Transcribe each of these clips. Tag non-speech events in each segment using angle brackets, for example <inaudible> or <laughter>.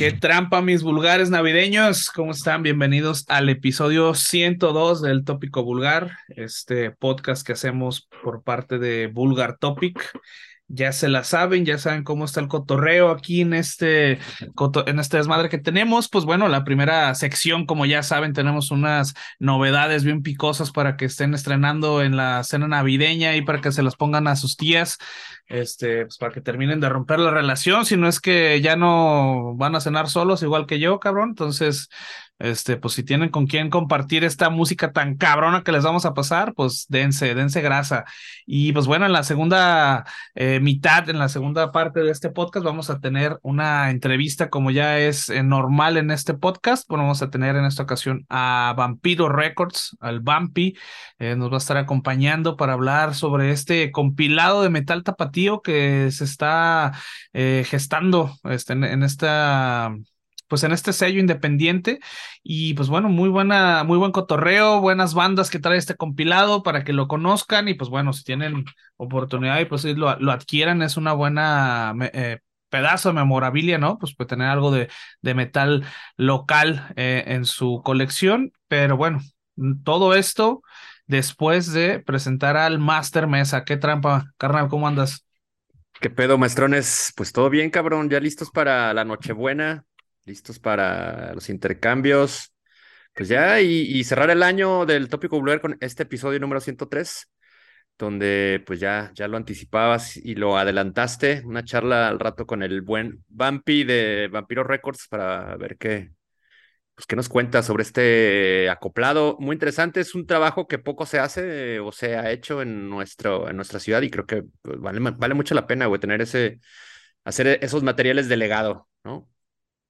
Qué trampa, mis vulgares navideños. ¿Cómo están? Bienvenidos al episodio 102 del Tópico Vulgar, este podcast que hacemos por parte de Vulgar Topic ya se la saben, ya saben cómo está el cotorreo aquí en este, en este desmadre que tenemos. Pues bueno, la primera sección, como ya saben, tenemos unas novedades bien picosas para que estén estrenando en la cena navideña y para que se las pongan a sus tías, este, pues para que terminen de romper la relación, si no es que ya no van a cenar solos igual que yo, cabrón. Entonces, este, pues si tienen con quién compartir esta música tan cabrona que les vamos a pasar, pues dense, dense grasa. Y pues bueno, en la segunda eh, mitad, en la segunda parte de este podcast, vamos a tener una entrevista como ya es eh, normal en este podcast. Bueno, vamos a tener en esta ocasión a Vampiro Records, al Vampi, eh, nos va a estar acompañando para hablar sobre este compilado de metal que se está gestando este, en esta pues en este sello independiente y pues bueno, muy buena, muy buen cotorreo, buenas bandas que trae este compilado para que lo conozcan y pues bueno, si tienen oportunidad y pues lo, lo adquieran, es una buena eh, pedazo de memorabilia, ¿no? Pues puede tener algo de, de metal local eh, en su colección, pero bueno, todo esto después de presentar al Master Mesa. ¿Qué trampa, carnal? ¿Cómo andas? ¿Qué pedo, maestrones? Pues todo bien, cabrón, ya listos para la Nochebuena listos para los intercambios. Pues ya, y, cerrar el año del Tópico Blur con este episodio número 103, donde pues ya, ya lo anticipabas y lo adelantaste, una charla al rato con el buen Vampi de Vampiro Records para ver qué, pues, qué nos cuenta sobre este acoplado. Muy interesante, es un trabajo que poco se hace o se ha hecho en, nuestro, en nuestra ciudad y creo que pues, vale, mucho la pena, tener ese, hacer esos materiales de legado, ¿no?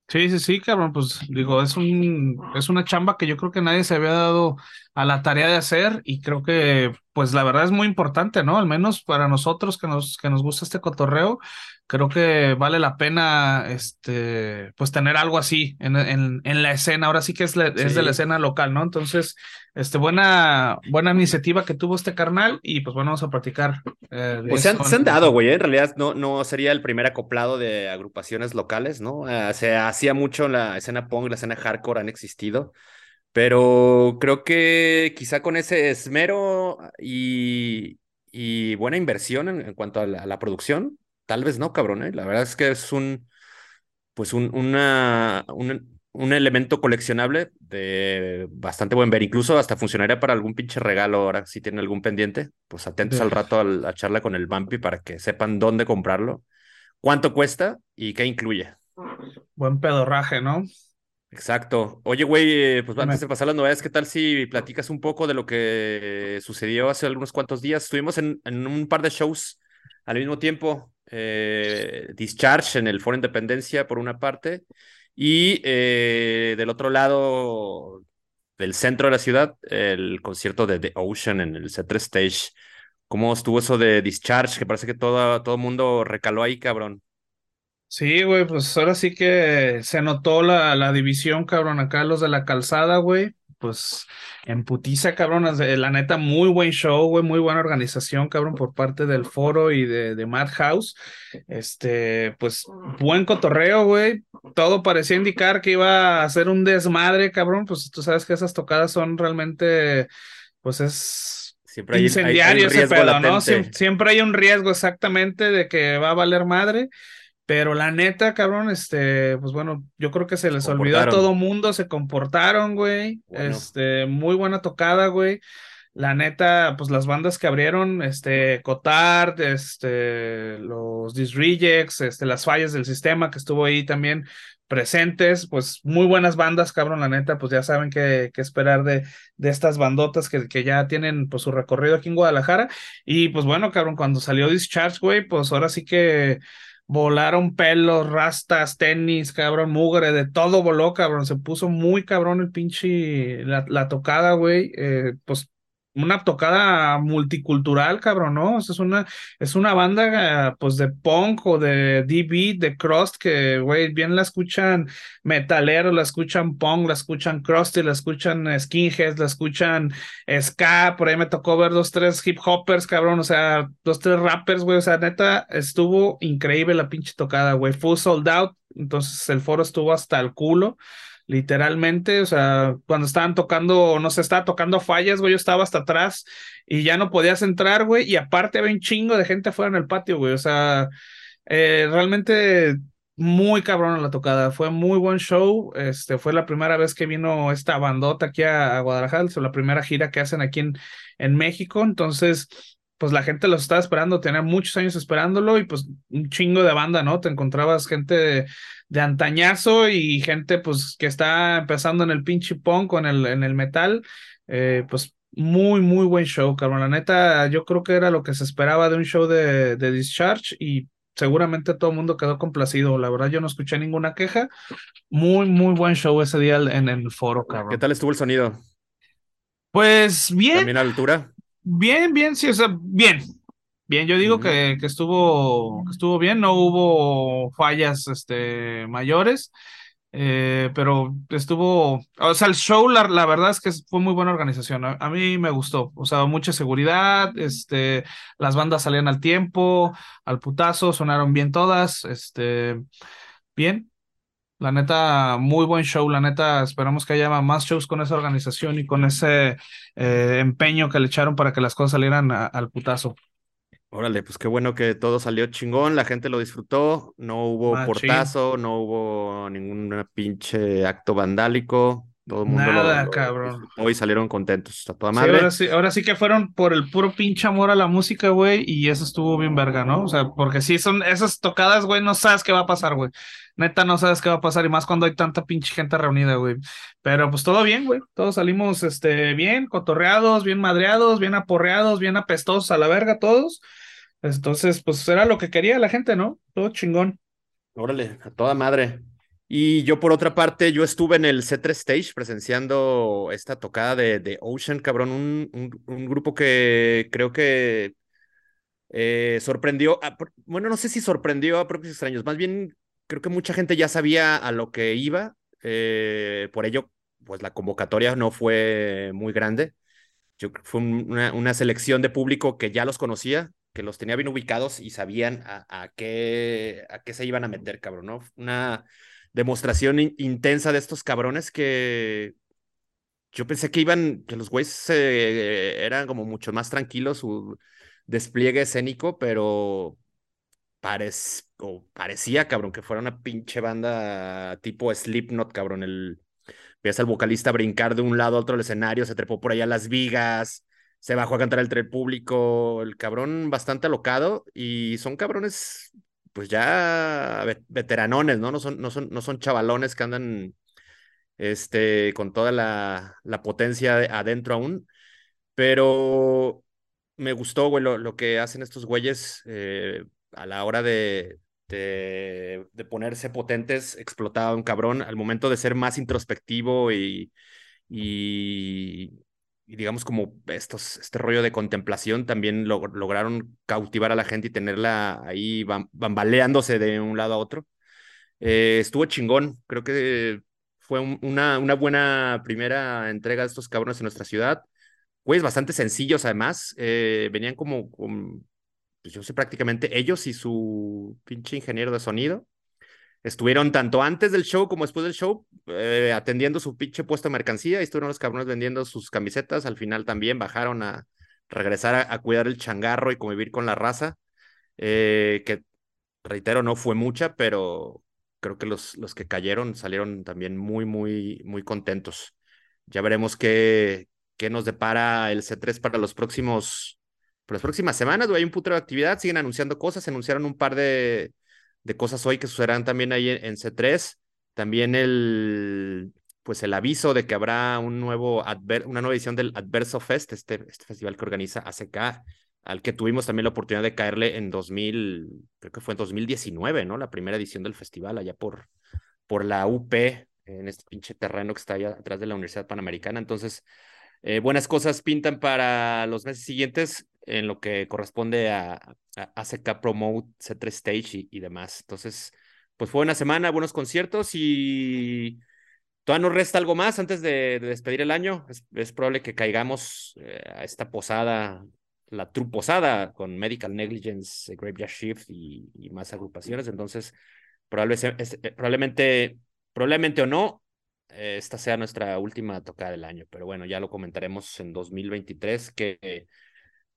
Sí, sí, sí, cabrón, pues digo, es un, es una chamba que yo creo que nadie se había dado a la tarea de hacer y creo que, pues la verdad es muy importante, ¿no? Al menos para nosotros que nos, que nos gusta este cotorreo, creo que vale la pena, este, pues tener algo así en, en, en la escena. Ahora sí que es, es de la escena local, ¿no? Entonces, este, buena, buena iniciativa que tuvo este carnal y pues bueno, vamos a platicar. Eh, pues se han, dado, güey, ¿eh? en realidad no, no sería el primer acoplado de agrupaciones locales, ¿no? Eh, se hacía mucho la escena punk, la escena hardcore han existido. Pero creo que quizá con ese esmero y, y buena inversión en, cuanto a la, producción, Tal vez no, cabrón, ¿eh? La verdad es que es un, pues un, una, un, un elemento coleccionable de bastante buen ver. Incluso hasta funcionaría para algún pinche regalo ahora, si tienen algún pendiente. Pues atentos al rato a la charla con el Bumpy para que sepan dónde comprarlo, cuánto cuesta y qué incluye. Buen pedorraje, ¿no? Exacto. Oye, güey, eh, pues antes de pasar las novedades, ¿qué tal si platicas un poco de lo que sucedió hace algunos cuantos días? Estuvimos en, en un par de shows al mismo tiempo eh, Discharge en el Foro Independencia por una parte y eh, del otro lado del centro de la ciudad el concierto de The Ocean en el C3 Stage. ¿Cómo estuvo eso de Discharge? Que parece que todo, todo mundo recaló ahí, cabrón. Sí, güey, pues ahora sí que se notó la, la división, cabrón, acá los de la calzada, güey pues en putiza, cabrón. La neta, muy buen show, güey, muy buena organización, cabrón, por parte del foro y de, de Madhouse. Este, pues buen cotorreo, güey. Todo parecía indicar que iba a ser un desmadre, cabrón. Pues tú sabes que esas tocadas son realmente, pues es siempre hay, incendiario ese pedo, ¿no? siempre hay un riesgo exactamente de que va a valer madre. Pero la neta, cabrón, este, pues bueno, yo creo que se les olvidó a todo mundo, se comportaron, güey. Este, muy buena tocada, güey. La neta, pues las bandas que abrieron, este, Cotard, este, los Disrejects, este, las fallas del sistema que estuvo ahí también presentes, pues muy buenas bandas, cabrón, la neta, pues ya saben qué, esperar de, de estas bandotas que, que ya tienen pues su recorrido aquí en Guadalajara. Y pues bueno, cabrón, cuando salió Discharge, güey, pues ahora sí que Volaron pelos, rastas, tenis, cabrón, mugre, de todo voló, cabrón. Se puso muy cabrón el pinche, la, la tocada, güey. Eh, pues una tocada multicultural, cabrón, ¿no? es una, es una banda, pues, de punk o de DB, de crust, que, güey, bien la escuchan metaleros, la escuchan punk, la escuchan crusty, la escuchan skinheads, la escuchan ska, por ahí me tocó ver dos, tres hip hoppers, cabrón, o sea, dos, tres rappers, güey, o sea, neta, estuvo increíble la pinche tocada, güey, fue sold out, entonces el foro estuvo hasta el culo literalmente, o sea, cuando estaban tocando, no sé, estaba tocando fallas, güey, yo estaba hasta atrás y ya no podías entrar, güey, y aparte había un chingo de gente afuera en el patio, güey, o sea, eh, realmente muy cabrón la tocada, fue muy buen show, este, fue la primera vez que vino esta bandota aquí a, Guadalajara, es la primera gira que hacen aquí en, en México, entonces pues la gente los estaba esperando, tenía muchos años esperándolo y pues un chingo de banda, ¿no? Te encontrabas gente de antañazo y gente pues que está empezando en el pinche punk o en el, en el metal, eh, pues muy, muy buen show, cabrón. La neta, yo creo que era lo que se esperaba de un show de, de Discharge y seguramente todo el mundo quedó complacido. La verdad, yo no escuché ninguna queja. Muy, muy buen show ese día en el foro, cabrón. ¿Qué tal estuvo el sonido? Pues bien. ¿También a altura? Bien, bien, sí, o sea, bien. Bien, yo digo que, que, estuvo, que estuvo bien, no hubo fallas este, mayores, eh, pero estuvo, o sea, el show, la, la, verdad es que fue muy buena organización, a, mí me gustó, o sea, mucha seguridad, este, las bandas salían al tiempo, al putazo, sonaron bien todas, este, bien, la neta, muy buen show. La neta, esperamos que haya más shows con esa organización y con ese eh, empeño que le echaron para que las cosas salieran al putazo. Órale, pues qué bueno que todo salió chingón, la gente lo disfrutó, no hubo portazo, no hubo ningún pinche acto vandálico, todo el mundo Nada, cabrón. Hoy salieron contentos, a toda madre. ahora, sí, ahora sí que fueron por el puro pinche amor a la música, güey, y eso estuvo bien verga, ¿no? O sea, porque si son esas tocadas, güey, no sabes qué va a pasar, güey. Neta, no sabes qué va a pasar, y más cuando hay tanta pinche gente reunida, güey. Pero pues todo bien, güey. Todos salimos, este, bien, cotorreados, bien madreados, bien aporreados, bien apestosos a la verga, todos. Entonces, pues era lo que quería la gente, ¿no? Todo chingón. Órale, a toda madre. Y yo, por otra parte, yo estuve en el C3 Stage presenciando esta tocada de, de Ocean, cabrón, un, un, grupo que creo que eh, sorprendió, bueno, no sé si sorprendió a propios extraños, más bien creo que mucha gente ya sabía a lo que iba, eh, por ello, pues la convocatoria no fue muy grande. Yo, fue una, una selección de público que ya los conocía, que los tenía bien ubicados y sabían a, qué, a qué se iban a meter, cabrón, ¿no? Una demostración intensa de estos cabrones que yo pensé que iban, que los güeyes eran como mucho más tranquilos su despliegue escénico, pero parecía, cabrón, que fuera una pinche banda tipo Slipknot, cabrón, el... Ves al vocalista brincar de un lado a otro del escenario, se trepó por allá las vigas, se bajó a cantar entre el público, el cabrón bastante alocado y son cabrones pues ya veteranones, ¿no? No son, no son, no son chavalones que andan este, con toda la, la potencia adentro aún, pero me gustó, güey, lo, que hacen estos güeyes eh, a la hora de, de, ponerse potentes, explotaba un cabrón, al momento de ser más introspectivo y y digamos como estos, este rollo de contemplación también lograron cautivar a la gente y tenerla ahí bambaleándose de un lado a otro. Eh, estuvo chingón, creo que fue una, una buena primera entrega de estos cabrones en nuestra ciudad. Pues bastante sencillos además, eh, venían como, como, pues yo sé prácticamente ellos y su pinche ingeniero de sonido. Estuvieron tanto antes del show como después del show eh, atendiendo su pinche puesto de mercancía estuvieron los cabrones vendiendo sus camisetas. Al final también bajaron a regresar a, cuidar el changarro y convivir con la raza, eh, que reitero, no fue mucha, pero creo que los, los que cayeron salieron también muy, muy, muy contentos. Ya veremos qué, qué nos depara el C3 para los próximos, para las próximas semanas. Hay un putero de actividad, siguen anunciando cosas, anunciaron un par de de cosas hoy que sucederán también ahí en, C3. También el, pues el aviso de que habrá un nuevo una nueva edición del Adverso Fest, este, este festival que organiza ACK, al que tuvimos también la oportunidad de caerle en 2000, creo que fue en 2019, ¿no? La primera edición del festival allá por, por la UP, en este pinche terreno que está allá atrás de la Universidad Panamericana. Entonces, eh, buenas cosas pintan para los meses siguientes en lo que corresponde a, ACK Promote, C3 Stage y, demás. Entonces, pues fue una semana, buenos conciertos y todavía nos resta algo más antes de, despedir el año. Es, probable que caigamos eh, a esta posada, la True Posada, con Medical Negligence, Graveyard Shift y, más agrupaciones. Entonces, eh, probablemente, probablemente o no, esta sea nuestra última tocada del año, pero bueno, ya lo comentaremos en 2023, que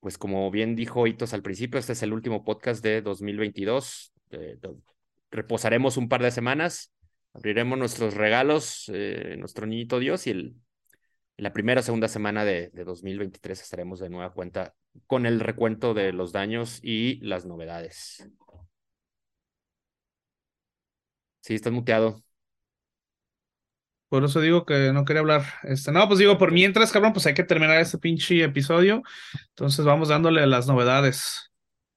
pues como bien dijo Hitos al principio, este es el último podcast de 2022. Eh, reposaremos un par de semanas, abriremos nuestros regalos, eh, nuestro niñito Dios, y el, la primera o segunda semana de, de 2023 estaremos de nueva cuenta con el recuento de los daños y las novedades. Sí, estás muteado. Por eso digo que no quería hablar. Este, no, pues digo, por mientras, cabrón, pues hay que terminar este pinche episodio. Entonces vamos dándole las novedades.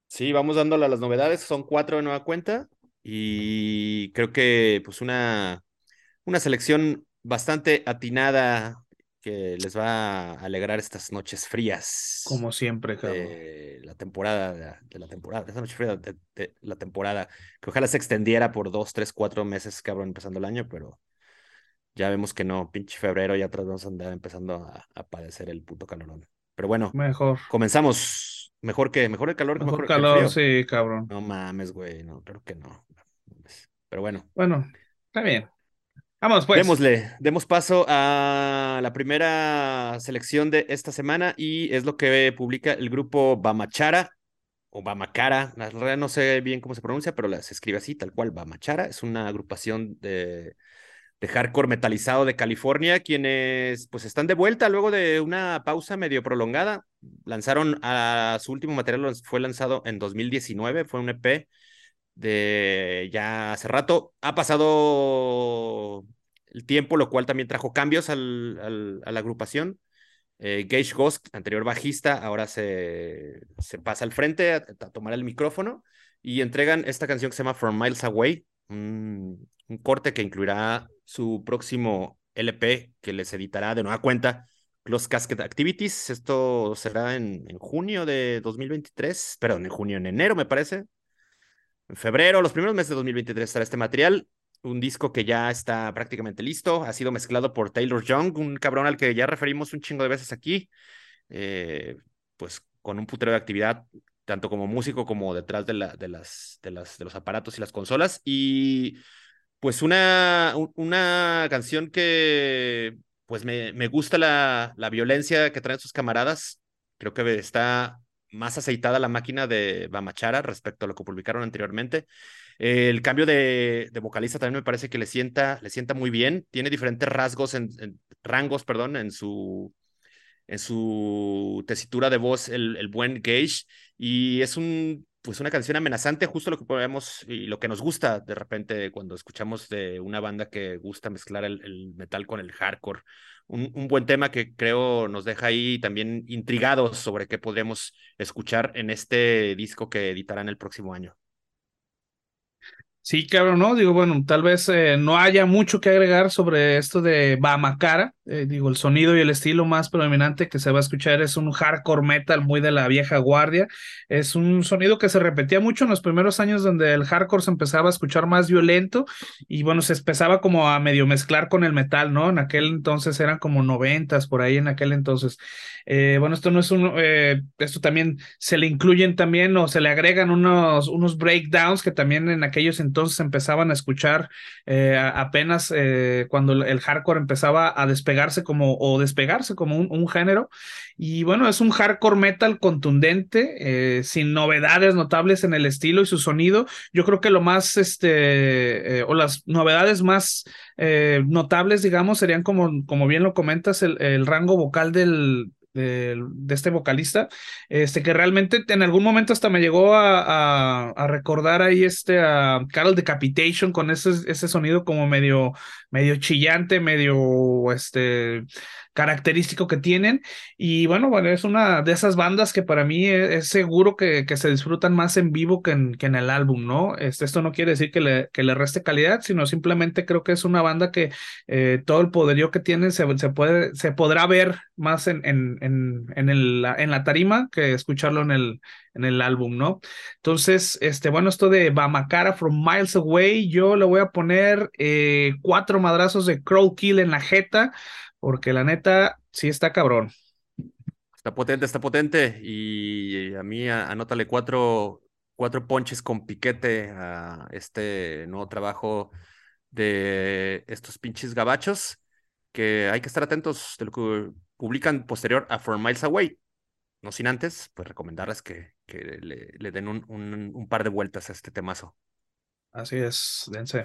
Sí, vamos dándole a las novedades. Son cuatro de nueva cuenta. Y creo que, pues, una, una selección bastante atinada que les va a alegrar estas noches frías. Como siempre, cabrón. De la temporada, de la temporada, esta noche fría de, de la temporada. Que ojalá se extendiera por dos, tres, cuatro meses, cabrón, empezando el año, pero ya vemos que no, pinche febrero, ya atrás vamos a andar empezando a, padecer el puto calorón. Pero bueno, mejor. Comenzamos. Mejor que, mejor el calor mejor, calor, sí, cabrón. No mames, güey, no, creo que no. Pero bueno. Bueno, está bien. Vamos, pues. Démosle, demos paso a la primera selección de esta semana y es lo que publica el grupo Bamachara o Bamacara. La verdad no sé bien cómo se pronuncia, pero se escribe así, tal cual, Bamachara. Es una agrupación de de hardcore metalizado de California, quienes pues están de vuelta luego de una pausa medio prolongada. Lanzaron a su último material, fue lanzado en 2019, fue un EP de ya hace rato. Ha pasado el tiempo, lo cual también trajo cambios a la agrupación. Eh, Gage Ghost, anterior bajista, ahora se, se pasa al frente a, tomar el micrófono y entregan esta canción que se llama From Miles Away, un corte que incluirá su próximo LP que les editará de nueva cuenta Close Casket Activities. Esto será en, en, junio de 2023, perdón, en junio, en enero me parece. En febrero, los primeros meses de 2023 estará este material. Un disco que ya está prácticamente listo. Ha sido mezclado por Taylor Young, un cabrón al que ya referimos un chingo de veces aquí. Eh, pues con un putero de actividad, tanto como músico como detrás de, la, de, las, de, las, de los aparatos y las consolas. Y pues una, una canción que pues me, me gusta la, la, violencia que traen sus camaradas. Creo que está más aceitada la máquina de Bamachara respecto a lo que publicaron anteriormente. el cambio de, vocalista también me parece que le sienta, le sienta muy bien. Tiene diferentes rasgos en, rangos, perdón, en su, en su tesitura de voz, el, el buen Gage. Y es un pues una canción amenazante, justo lo que podemos y lo que nos gusta de repente cuando escuchamos de una banda que gusta mezclar el, metal con el hardcore. Un, un, buen tema que creo nos deja ahí también intrigados sobre qué podremos escuchar en este disco que editarán el próximo año. Sí, cabrón, ¿no? Digo, bueno, tal vez eh, no haya mucho que agregar sobre esto de Bamacara. Eh, digo, el sonido y el estilo más predominante que se va a escuchar es un hardcore metal muy de la vieja guardia. Es un sonido que se repetía mucho en los primeros años donde el hardcore se empezaba a escuchar más violento y bueno, se empezaba como a medio mezclar con el metal, ¿no? En aquel entonces eran como noventas, por ahí en aquel entonces. Eh, bueno, esto no es un, esto también se le incluyen también o se le agregan unos, unos breakdowns que también en aquellos entonces empezaban a escuchar eh, apenas eh, cuando el hardcore empezaba a despegarse como o despegarse como un, género. Y bueno, es un hardcore metal contundente, eh, sin novedades notables en el estilo y su sonido. Yo creo que lo más, este, o las novedades más notables, digamos, serían como, como bien lo comentas, el rango vocal del, de, este vocalista, este que realmente en algún momento hasta me llegó a, a, recordar ahí este a Carol Decapitation con ese, ese sonido como medio, medio chillante, medio este característico que tienen. Y bueno, bueno, es una de esas bandas que para mí e, es, seguro que, que, se disfrutan más en vivo que en, que en el álbum, ¿no? Este, esto no quiere decir que le, que le reste calidad, sino simplemente creo que es una banda que eh, todo el poderío que tienen se, se, puede, se podrá ver más en, en, en, en, el, en la tarima que escucharlo en el, en el álbum, ¿no? Entonces, este, bueno, esto de Bamacara from Miles Away, yo le voy a poner eh, cuatro madrazos de Crow Kill en la jeta porque la neta sí está cabrón. Está potente, está potente. Y a mí anótale cuatro, cuatro ponches con piquete a este nuevo trabajo de estos pinches gabachos, que hay que estar atentos de lo que publican posterior a Four Miles Away. No sin antes, pues recomendarles que, que le, le den un, un, un par de vueltas a este temazo. Así es, dense.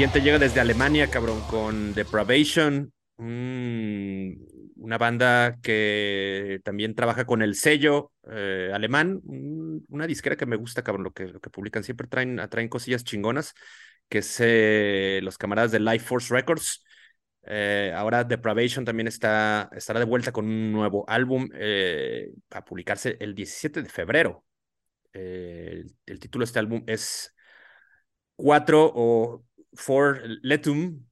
siguiente llega desde Alemania, cabrón, con Depravation, una banda que también trabaja con el sello eh, alemán, una disquera que me gusta, cabrón, lo que, lo que publican. Siempre traen, traen cosillas chingonas, que es eh, los camaradas de Life Force Records. Eh, ahora Depravation también está, estará de vuelta con un nuevo álbum a publicarse el 17 de febrero. el título de este álbum es 4 o for Letum.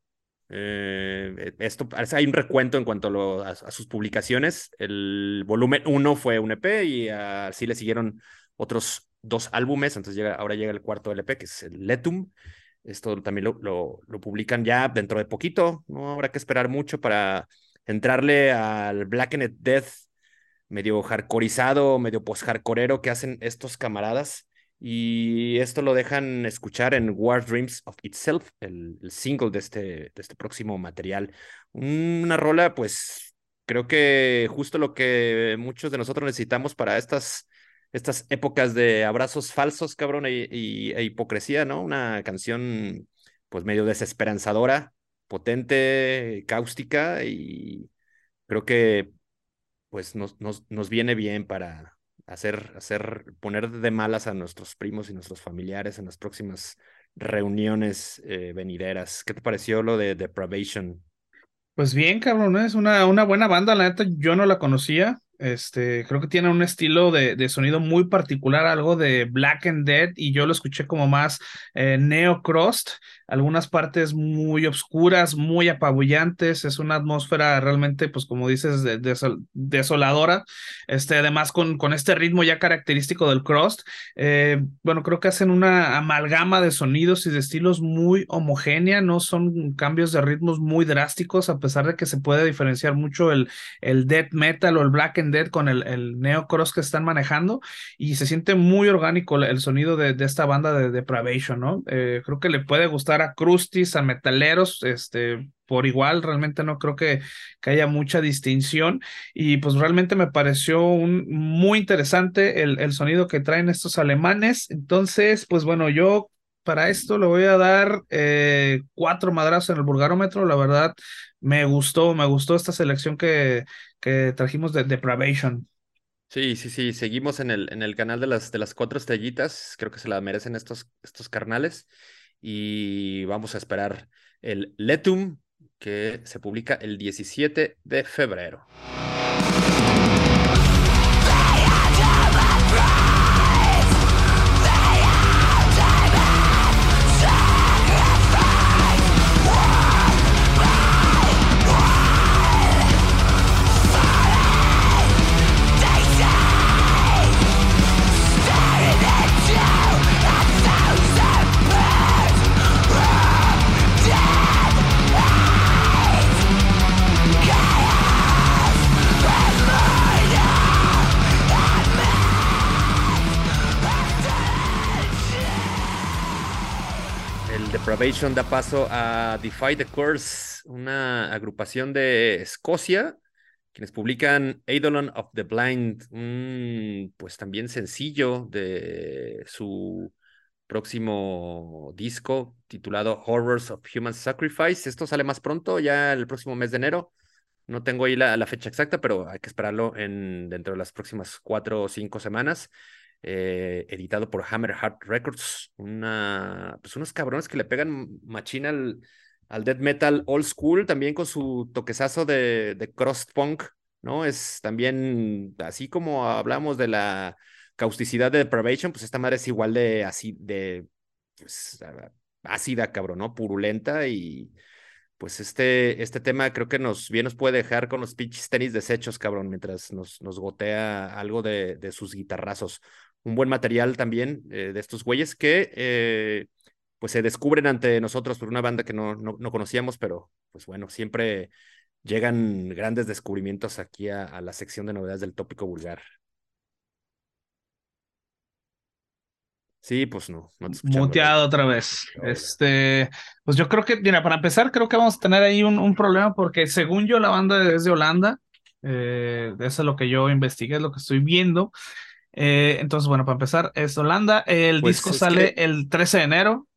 Eh, esto hay un recuento en cuanto a, sus publicaciones. El volumen 1 fue un EP y así le siguieron otros dos álbumes. Entonces llega, ahora llega el cuarto LP, que es el Letum. Esto también lo, lo, publican ya dentro de poquito. No habrá que esperar mucho para entrarle al Blackened Death medio hardcoreizado, medio post-hardcoreero que hacen estos camaradas. Y esto lo dejan escuchar en War Dreams of Itself, el, single de este, de este próximo material. Una rola, pues creo que justo lo que muchos de nosotros necesitamos para estas, estas épocas de abrazos falsos, cabrón, e, e hipocresía, ¿no? Una canción, pues medio desesperanzadora, potente, cáustica y creo que pues nos, nos, nos viene bien para, hacer, hacer, poner de malas a nuestros primos y nuestros familiares en las próximas reuniones eh, venideras. ¿Qué te pareció lo de Depravation? Pues bien, cabrón, es una, una buena banda, la neta, yo no la conocía. Este, creo que tiene un estilo de, de, sonido muy particular, algo de Black and Dead, y yo lo escuché como más eh, neo crust, algunas partes muy oscuras, muy apabullantes, es una atmósfera realmente, pues como dices, de, desoladora, este, además con, con este ritmo ya característico del crust, eh, bueno, creo que hacen una amalgama de sonidos y de estilos muy homogénea, no son cambios de ritmos muy drásticos, a pesar de que se puede diferenciar mucho el, el death metal o el black and Dead con el, el Neo Cross que están manejando y se siente muy orgánico el sonido de, de esta banda de Depravation, ¿no? Eh, creo que le puede gustar a Crustis, a metaleros, este, por igual, realmente no creo que, que, haya mucha distinción y pues realmente me pareció un, muy interesante el, el sonido que traen estos alemanes. Entonces, pues bueno, yo para esto le voy a dar eh, cuatro madrazos en el vulgarómetro. La verdad, me gustó, me gustó esta selección que, que trajimos de Depravation. Sí, sí, sí, seguimos en el, en el canal de las, de las cuatro estrellitas. Creo que se la merecen estos, estos carnales. Y vamos a esperar el Letum, que se publica el 17 de febrero. Depravation da paso a Defy the Curse, una agrupación de Escocia, quienes publican Eidolon of the Blind, un pues también sencillo de su próximo disco titulado Horrors of Human Sacrifice. Esto sale más pronto, ya el próximo mes de enero. No tengo ahí la, la fecha exacta, pero hay que esperarlo en, dentro de las próximas cuatro o cinco semanas. Eh, editado por Hammer Heart Records, una, pues unos cabrones que le pegan machina al, al death metal old school, también con su toquezazo de, de crust punk, ¿no? Es también, así como hablamos de la causticidad de Depravation, pues esta madre es igual de así, de pues, ácida, cabrón, ¿no? Purulenta y pues este, este tema creo que nos bien nos puede dejar con los pinches tenis desechos, cabrón, mientras nos, nos gotea algo de, de sus guitarrazos un buen material también eh, de estos güeyes que eh, pues se descubren ante nosotros por una banda que no, no, conocíamos, pero pues bueno, siempre llegan grandes descubrimientos aquí a, la sección de novedades del tópico vulgar. Sí, pues no, no te Muteado otra vez. Este, pues yo creo que, mira, para empezar, creo que vamos a tener ahí un, un problema porque según yo la banda es de Holanda. Eh, eso es lo que yo investigué, es lo que estoy viendo. Eh, entonces, bueno, para empezar, es Holanda. El pues disco sale el 13 de enero.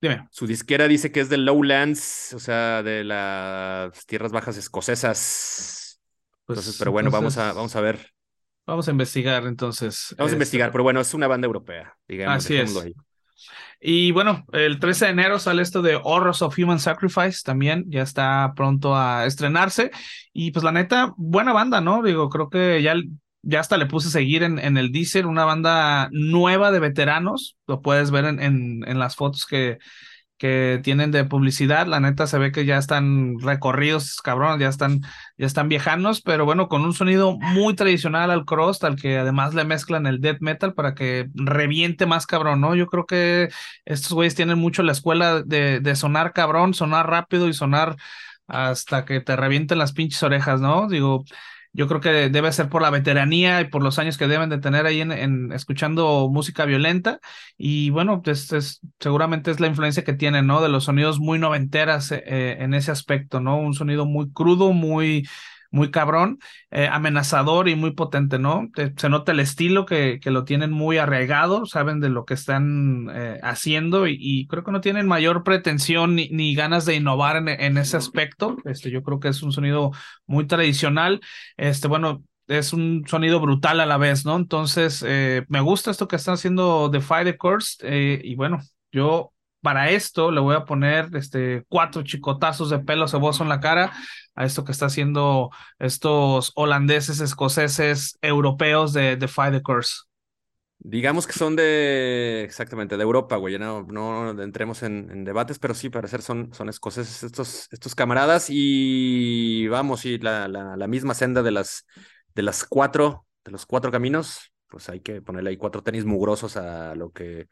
Dime. Su disquera dice que es de Lowlands, o sea, de las tierras bajas escocesas. Pues, entonces, pero bueno, vamos, a, vamos a ver. Vamos a investigar entonces. Vamos a investigar, este pero bueno, es una banda europea, digamos. Así es. Y bueno, el 13 de enero sale esto de Horrors of Human Sacrifice también, ya está pronto a estrenarse. Y pues la neta, buena banda, ¿no? Digo, creo que ya ya hasta le puse seguir en, en el Deezer, una banda nueva de veteranos, lo puedes ver en, en, en, las fotos que, que tienen de publicidad, la neta se ve que ya están recorridos, cabrones, ya están, ya están viejanos, pero bueno, con un sonido muy tradicional al cross, al que además le mezclan el death metal para que reviente más cabrón, ¿no? Yo creo que estos güeyes tienen mucho la escuela de, de sonar cabrón, sonar rápido y sonar hasta que te revienten las pinches orejas, ¿no? Digo, yo creo que debe ser por la veteranía y por los años que deben de tener ahí en, escuchando música violenta. Y bueno, pues seguramente es la influencia que tienen, ¿no? De los sonidos muy noventeras eh, eh, en ese aspecto, ¿no? Un sonido muy crudo, muy muy cabrón, eh, amenazador y muy potente, ¿no? se nota el estilo que, que, lo tienen muy arraigado, saben de lo que están eh, haciendo y, creo que no tienen mayor pretensión ni, ni ganas de innovar en, en, ese aspecto. Este, yo creo que es un sonido muy tradicional. Este, bueno, es un sonido brutal a la vez, ¿no? Entonces, eh, me gusta esto que están haciendo Defy the Curse y bueno, yo para esto le voy a poner este, cuatro chicotazos de pelo ceboso en la cara a esto que está haciendo estos holandeses, escoceses, europeos de Defy the Curse. Digamos que son de, exactamente, de Europa, güey, no, no entremos en, debates, pero sí, para ser son, son escoceses estos, estos camaradas y vamos, y la, la, la misma senda de las, de las cuatro, de los cuatro caminos, pues hay que ponerle ahí cuatro tenis mugrosos a lo que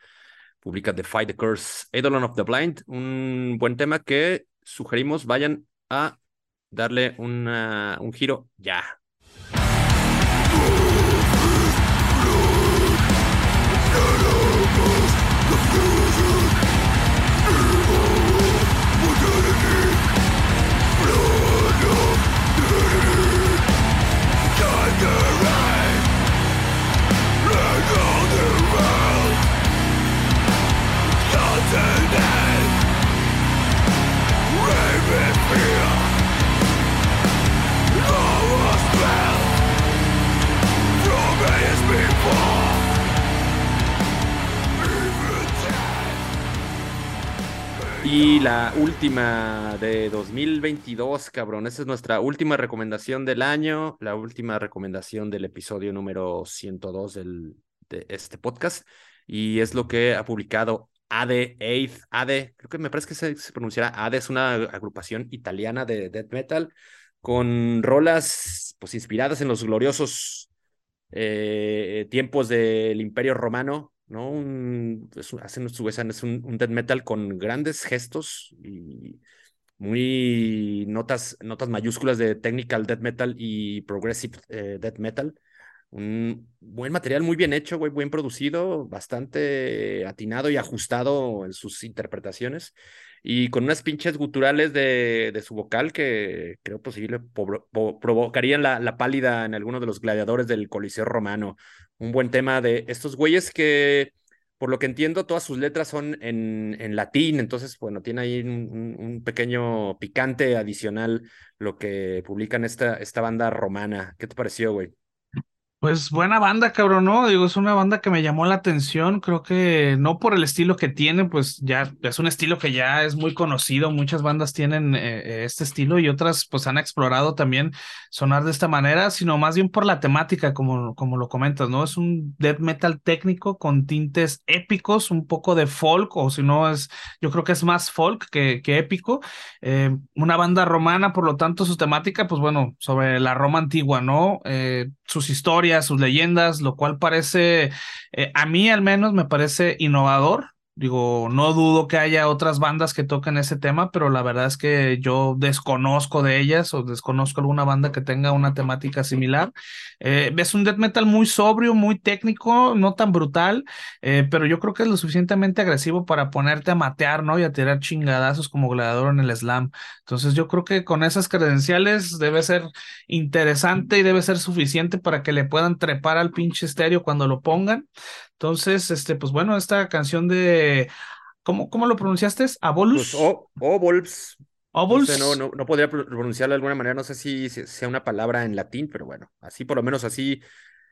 publica The Fight the Curse, Eidolon of the Blind, un buen tema que sugerimos vayan a darle un giro ya. Y la última de 2022, cabrón. Esa es nuestra última recomendación del año, la última recomendación del episodio número 102 del, de este podcast. Y es lo que ha publicado ADE, Eighth, ADE, creo que me parece que se, pronunciará ADE, es una agrupación italiana de death metal con rolas pues inspiradas en los gloriosos eh, tiempos del Imperio Romano, ¿no? Un, es, hacen su es un, un death metal con grandes gestos y muy notas, notas mayúsculas de technical death metal y progressive eh, death metal. Un buen material, muy bien hecho, güey, bien producido, bastante atinado y ajustado en sus interpretaciones. y con unas pinches guturales de, de su vocal que creo posible provocarían la, la pálida en alguno de los gladiadores del Coliseo Romano. Un buen tema de estos güeyes que por lo que entiendo, todas sus letras son en, en latín, entonces, bueno, tiene ahí un, un, pequeño picante adicional lo que publican esta, esta banda romana. ¿Qué te pareció, güey? Pues buena banda, cabrón, ¿no? Digo, es una banda que me llamó la atención, creo que no por el estilo que tiene, pues ya es un estilo que ya es muy conocido, muchas bandas tienen eh, este estilo y otras pues han explorado también sonar de esta manera, sino más bien por la temática, como, como lo comentas, ¿no? Es un death metal técnico con tintes épicos, un poco de folk, o si no es, yo creo que es más folk que, que épico, eh, una banda romana, por lo tanto su temática, pues bueno, sobre la Roma antigua, ¿no? Eh, sus historias, sus leyendas, lo cual parece, eh, a mí al menos me parece innovador. Digo, no dudo que haya otras bandas que toquen ese tema, pero la verdad es que yo desconozco de ellas o desconozco alguna banda que tenga una temática similar. Eh, es un death metal muy sobrio, muy técnico, no tan brutal, eh, pero yo creo que es lo suficientemente agresivo para ponerte a matear, ¿no? Y a tirar chingadazos como gladiador en el slam. Entonces yo creo que con esas credenciales debe ser interesante y debe ser suficiente para que le puedan trepar al pinche estéreo cuando lo pongan. Entonces, este, pues bueno, esta canción de. ¿Cómo, cómo lo pronunciaste? ¿Abolus? Pues, o, No, no, no, podría pronunciarlo de alguna manera, no sé si, sea una palabra en latín, pero bueno, así por lo menos así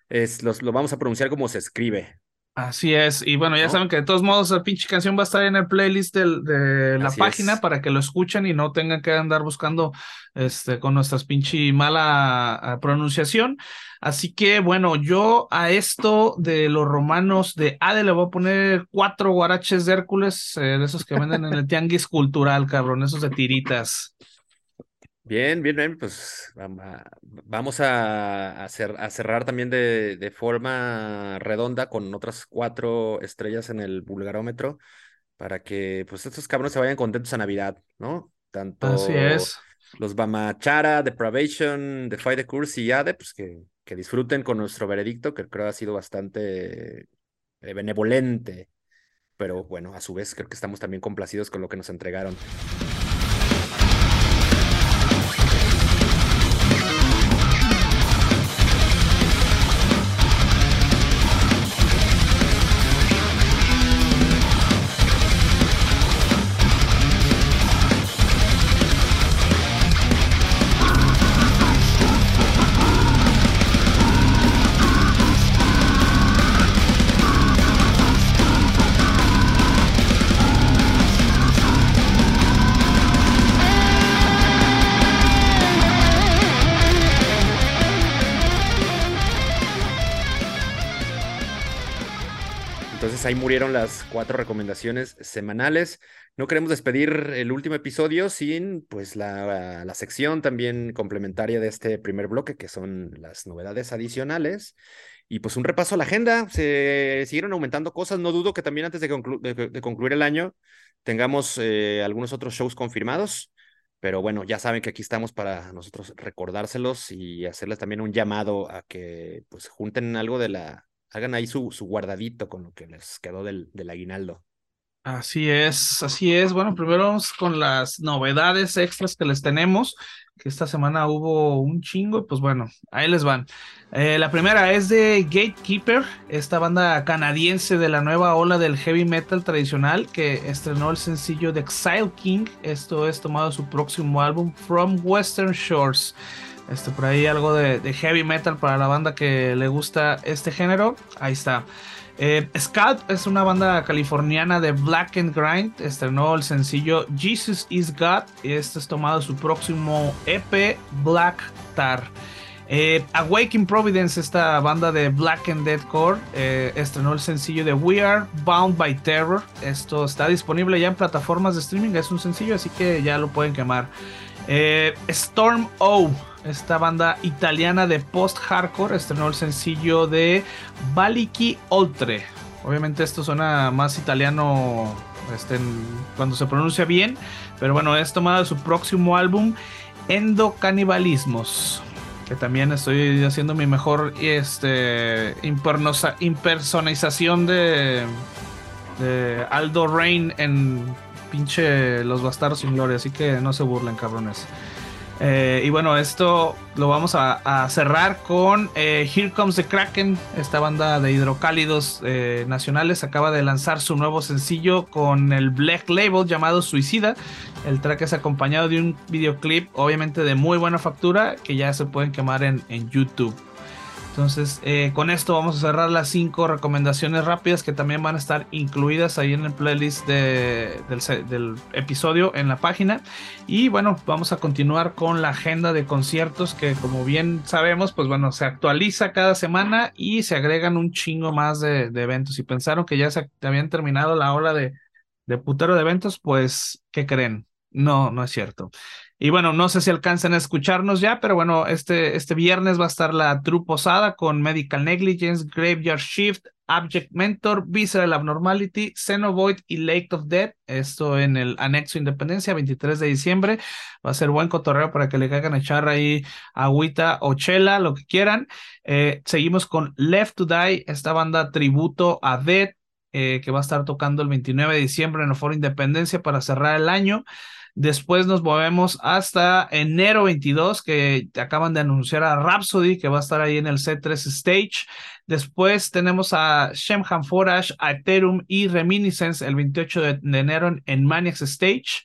es, los, lo vamos a pronunciar como se escribe. Así es, y bueno, ya saben que de todos modos la pinche canción va a estar en el playlist de la página para que lo escuchen y no tengan que andar buscando este, con nuestras pinche mala ah, pronunciación. Así que bueno, yo a esto de los romanos de Ade le voy a poner cuatro guaraches de Hércules, eh, de esos que venden en el <laughs> tianguis cultural, cabrón, esos de tiritas. Bien, bien, bien, pues vamos a, cerrar también de, forma redonda con otras cuatro estrellas en el vulgarómetro para que pues estos cabrones se vayan contentos a Navidad, ¿no? Tanto Así es. los Bamachara, Depravation, Defy the Curse y Ade, pues que, que disfruten con nuestro veredicto, que creo ha sido bastante eh, benevolente, pero bueno, a su vez creo que estamos también complacidos con lo que nos entregaron. Ahí murieron las cuatro recomendaciones semanales. No queremos despedir el último episodio sin pues la, la, sección también complementaria de este primer bloque, que son las novedades adicionales. Y pues un repaso a la agenda. Se siguieron aumentando cosas. No dudo que también antes de, de, concluir el año tengamos eh, algunos otros shows confirmados. Pero bueno, ya saben que aquí estamos para nosotros recordárselos y hacerles también un llamado a que pues junten algo de la hagan ahí su, su guardadito con lo que les quedó del, del aguinaldo. Así es, así es. Bueno, primero vamos con las novedades extras que les tenemos, que esta semana hubo un chingo, pues bueno, ahí les van. Eh, la primera es de Gatekeeper, esta banda canadiense de la nueva ola del heavy metal tradicional que estrenó el sencillo de Exile King. Esto es tomado su próximo álbum From Western Shores. Este, por ahí algo de, heavy metal para la banda que le gusta este género. Ahí está. Eh, Scalp es una banda californiana de Black and Grind. Estrenó el sencillo Jesus is God. Y este es tomado su próximo EP Black Tar. Eh, Awaken Providence, esta banda de Black and Deadcore, eh, estrenó el sencillo de We Are Bound by Terror. Esto está disponible ya en plataformas de streaming. Es un sencillo, así que ya lo pueden quemar. Eh, Storm O esta banda italiana de post-hardcore estrenó el sencillo de Baliki Oltre. Obviamente esto suena más italiano este, cuando se pronuncia bien, pero bueno, es tomado de su próximo álbum Endocanibalismos. Que también estoy haciendo mi mejor este, impersonalización de, de Aldo Rain en pinche los bastardos sin gloria, así que no se burlen, cabrones. Eh, y bueno, esto lo vamos a, cerrar con eh, Here Comes the Kraken, esta banda de hidrocálidos eh, nacionales acaba de lanzar su nuevo sencillo con el Black Label llamado Suicida. El track es acompañado de un videoclip obviamente de muy buena factura que ya se pueden quemar en YouTube. Entonces, eh, con esto vamos a cerrar las cinco recomendaciones rápidas que también van a estar incluidas ahí en el playlist del, episodio en la página. Y bueno, vamos a continuar con la agenda de conciertos que como bien sabemos, pues bueno, se actualiza cada semana y se agregan un chingo más de, eventos. Y pensaron que ya se habían terminado la ola de, de putero de eventos, pues, ¿qué creen? No, no es cierto. Y bueno, no sé si alcanzan a escucharnos ya, pero bueno, este, este viernes va a estar la True Posada con Medical Negligence, Graveyard Shift, Abject Mentor, Visceral Abnormality, Xenovoid y Lake of Death. Esto en el anexo Independencia, 23 de diciembre. Va a ser buen cotorreo para que le caigan a echar ahí agüita o chela, lo que quieran. Eh, seguimos con Left to Die, esta banda tributo a Death, eh, que va a estar tocando el 29 de diciembre en el Foro Independencia para cerrar el año. Después nos movemos hasta enero 22, que acaban de anunciar a Rhapsody, que va a estar ahí en el C3 Stage. Después tenemos a Shemham Forage, a y Reminiscence el 28 de, enero en Maniacs Stage.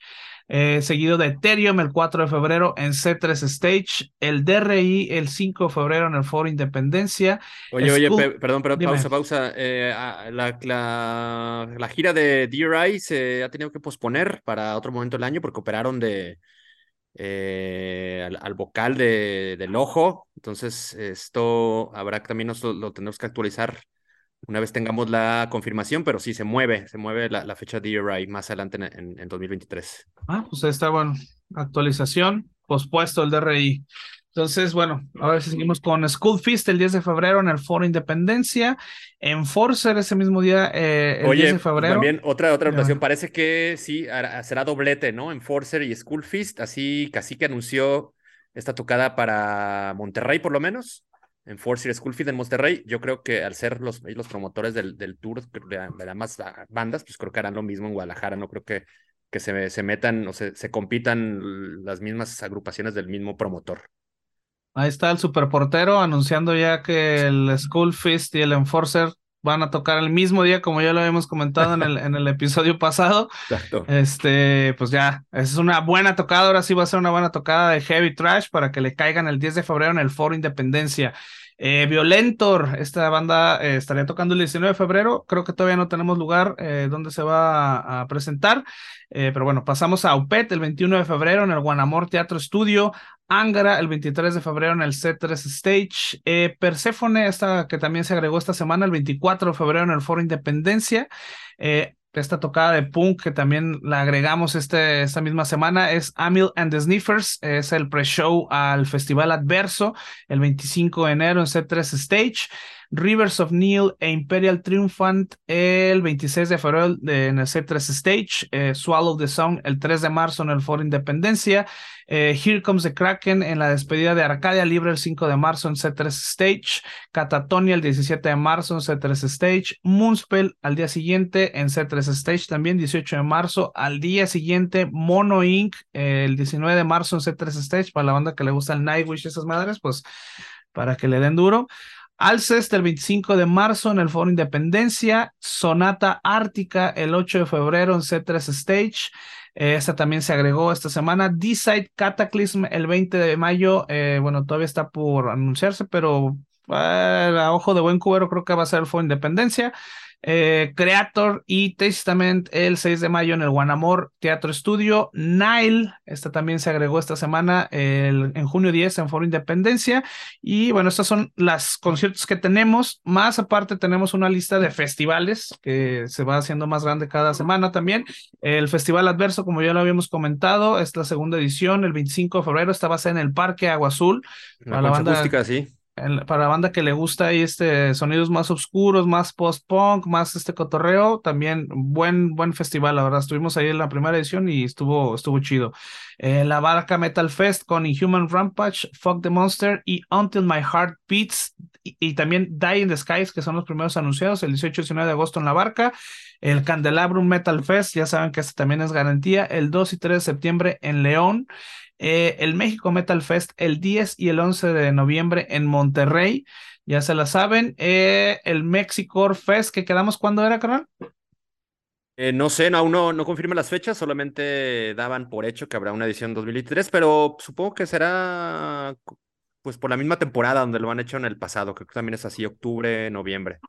Eh, seguido de Ethereum el 4 de febrero en C3 Stage, el DRI el 5 de febrero en el Foro Independencia. Oye, oye, perdón, perdón, pausa, pausa. Eh, la, la, gira de DRI se ha tenido que posponer para otro momento del año porque operaron de, eh, al, vocal de, del ojo. Entonces, esto habrá que también nos lo tenemos que actualizar una vez tengamos la confirmación, pero sí se mueve, se mueve la, fecha de DRI más adelante en, en, 2023. Ah, pues está bueno. Actualización, pospuesto el DRI. Entonces, bueno, ahora seguimos con School Feast el 10 de febrero en el Foro Independencia. Enforcer ese mismo día, eh, el 10 de febrero. También otra, otra ocasión, parece que sí, será doblete, ¿no? Enforcer y School Feast, así casi que anunció esta tocada para Monterrey por lo menos en Force Schoolfield en Monterrey. Yo creo que al ser los, los promotores del, del tour de, más bandas, pues creo que harán lo mismo en Guadalajara. No creo que, que se, se metan o se, se compitan las mismas agrupaciones del mismo promotor. Ahí está el superportero anunciando ya que el School Fist y el Enforcer van a tocar el mismo día, como ya lo habíamos comentado en el, en el episodio pasado. <laughs> Exacto. Este, pues ya, es una buena tocada, ahora sí va a ser una buena tocada de Heavy Trash para que le caigan el 10 de febrero en el Foro Independencia. Eh, Violentor, esta banda eh, estaría tocando el 19 de febrero. Creo que todavía no tenemos lugar eh, donde se va a, presentar. pero bueno, pasamos a UPET el 21 de febrero en el Guanamor Teatro Estudio. Angara el 23 de febrero en el C3 Stage. Persephone, esta que también se agregó esta semana, el 24 de febrero en el Foro Independencia esta tocada de punk que también la agregamos este, esta misma semana es Amil and the Sniffers, es el pre-show al Festival Adverso el 25 de enero en C3 Stage. Rivers of Neil e Imperial Triumphant el 26 de febrero en el C3 Stage, eh, Swallow the Song el 3 de marzo en el Foro Independencia, eh, Here Comes the Kraken en la despedida de Arcadia Libre el 5 de marzo en C3 Stage, Catatonia el 17 de marzo en C3 Stage, Moonspell al día siguiente en C3 Stage también 18 de marzo, al día siguiente Mono Inc. Eh, el 19 de marzo en C3 Stage para la banda que le gusta el Nightwish esas madres, pues para que le den duro. Alcest el 25 de marzo en el Foro Independencia, Sonata Ártica el 8 de febrero en C3 Stage. Eh, esta también se agregó esta semana. D-Side Cataclysm el 20 de mayo. Eh, bueno, todavía está por anunciarse, pero eh, a ojo de buen cubero creo que va a ser el Foro Independencia. Eh, Creator y Testament el 6 de mayo en el Guanamor Teatro Estudio. Nile, esta también se agregó esta semana el, en junio 10 en Foro Independencia. Y bueno, estas son las conciertos que tenemos. Más aparte tenemos una lista de festivales que se va haciendo más grande cada semana también. El Festival Adverso, como ya lo habíamos comentado, es la segunda edición, el 25 de febrero. Esta va a ser en el Parque Agua Azul. la banda acústica, sí para la banda que le gusta ahí este sonidos más oscuros, más post-punk, más este cotorreo, también buen, buen festival, la verdad. Estuvimos ahí en la primera edición y estuvo, estuvo chido. Eh, la Barca Metal Fest con Inhuman Rampage, Fuck the Monster y Until My Heart Beats y, también Die in the Skies, que son los primeros anunciados el 18 y 19 de agosto en la Barca. El Candelabrum Metal Fest, ya saben que este también es garantía, el 2 y 3 de septiembre en León. Eh, el México Metal Fest el 10 y el 11 de noviembre en Monterrey. Ya se la saben. Eh, el Mexico Fest, que quedamos cuando era, carnal? Eh, no sé, aún no, no confirme las fechas, solamente daban por hecho que habrá una edición 2023, pero supongo que será pues por la misma temporada donde lo han hecho en el pasado, creo que también es así, octubre, noviembre.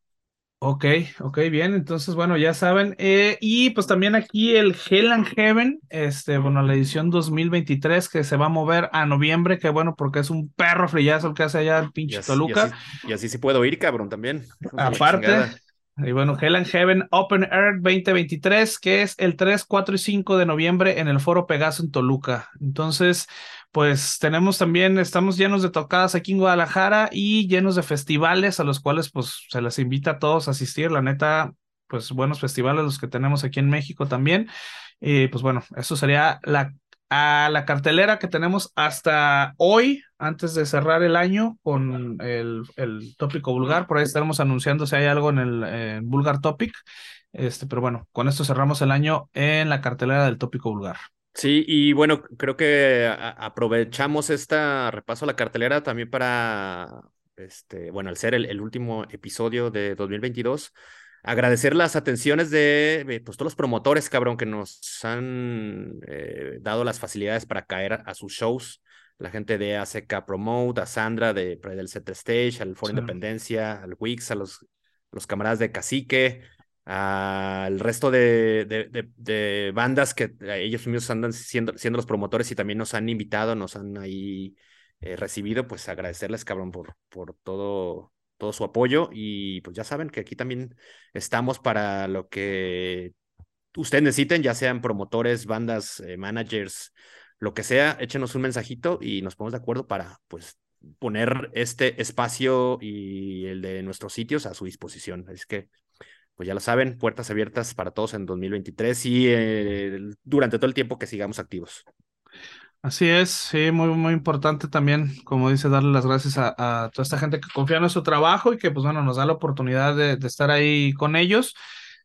Ok, ok, bien. Entonces, bueno, ya saben. Eh, y pues también aquí el Hell and Heaven, este, bueno, la edición 2023 que se va a mover a noviembre, que bueno, porque es un perro frillazo el que hace allá el pinche Toluca. Y así, sí puedo ir, cabrón, también. Aparte. Y bueno, Hell and Heaven Open Air 2023, que es el 3, 4 y 5 de noviembre en el Foro Pegaso en Toluca. Entonces, pues tenemos también, estamos llenos de tocadas aquí en Guadalajara y llenos de festivales a los cuales pues se les invita a todos a asistir. La neta, pues buenos festivales los que tenemos aquí en México también. Y pues bueno, eso sería la, a la cartelera que tenemos hasta hoy, antes de cerrar el año con el, el tópico vulgar. Por ahí estaremos anunciando si hay algo en el vulgar topic. Este, pero bueno, con esto cerramos el año en la cartelera del tópico vulgar. Sí, y bueno, creo que aprovechamos este repaso a la cartelera también para, este, bueno, al ser el, último episodio de 2022, agradecer las atenciones de pues, todos los promotores, cabrón, que nos han eh, dado las facilidades para caer a sus shows. La gente de ACK Promote, a Sandra de del Set Stage, al Foro Independencia, al Wix, a los, los camaradas de Cacique, al resto de, de, bandas que eh, ellos mismos andan siendo, siendo, los promotores y también nos han invitado, nos han ahí eh, recibido, pues agradecerles, cabrón, por, por todo, todo su apoyo y pues ya saben que aquí también estamos para lo que ustedes necesiten, ya sean promotores, bandas, eh, managers, lo que sea, échenos un mensajito y nos ponemos de acuerdo para pues poner este espacio y el de nuestros sitios a su disposición. Así que pues ya lo saben, puertas abiertas para todos en 2023 y eh, durante todo el tiempo que sigamos activos. Así es, sí, muy, muy importante también, como dice, darle las gracias a, toda esta gente que confía en nuestro trabajo y que, pues bueno, nos da la oportunidad de, estar ahí con ellos.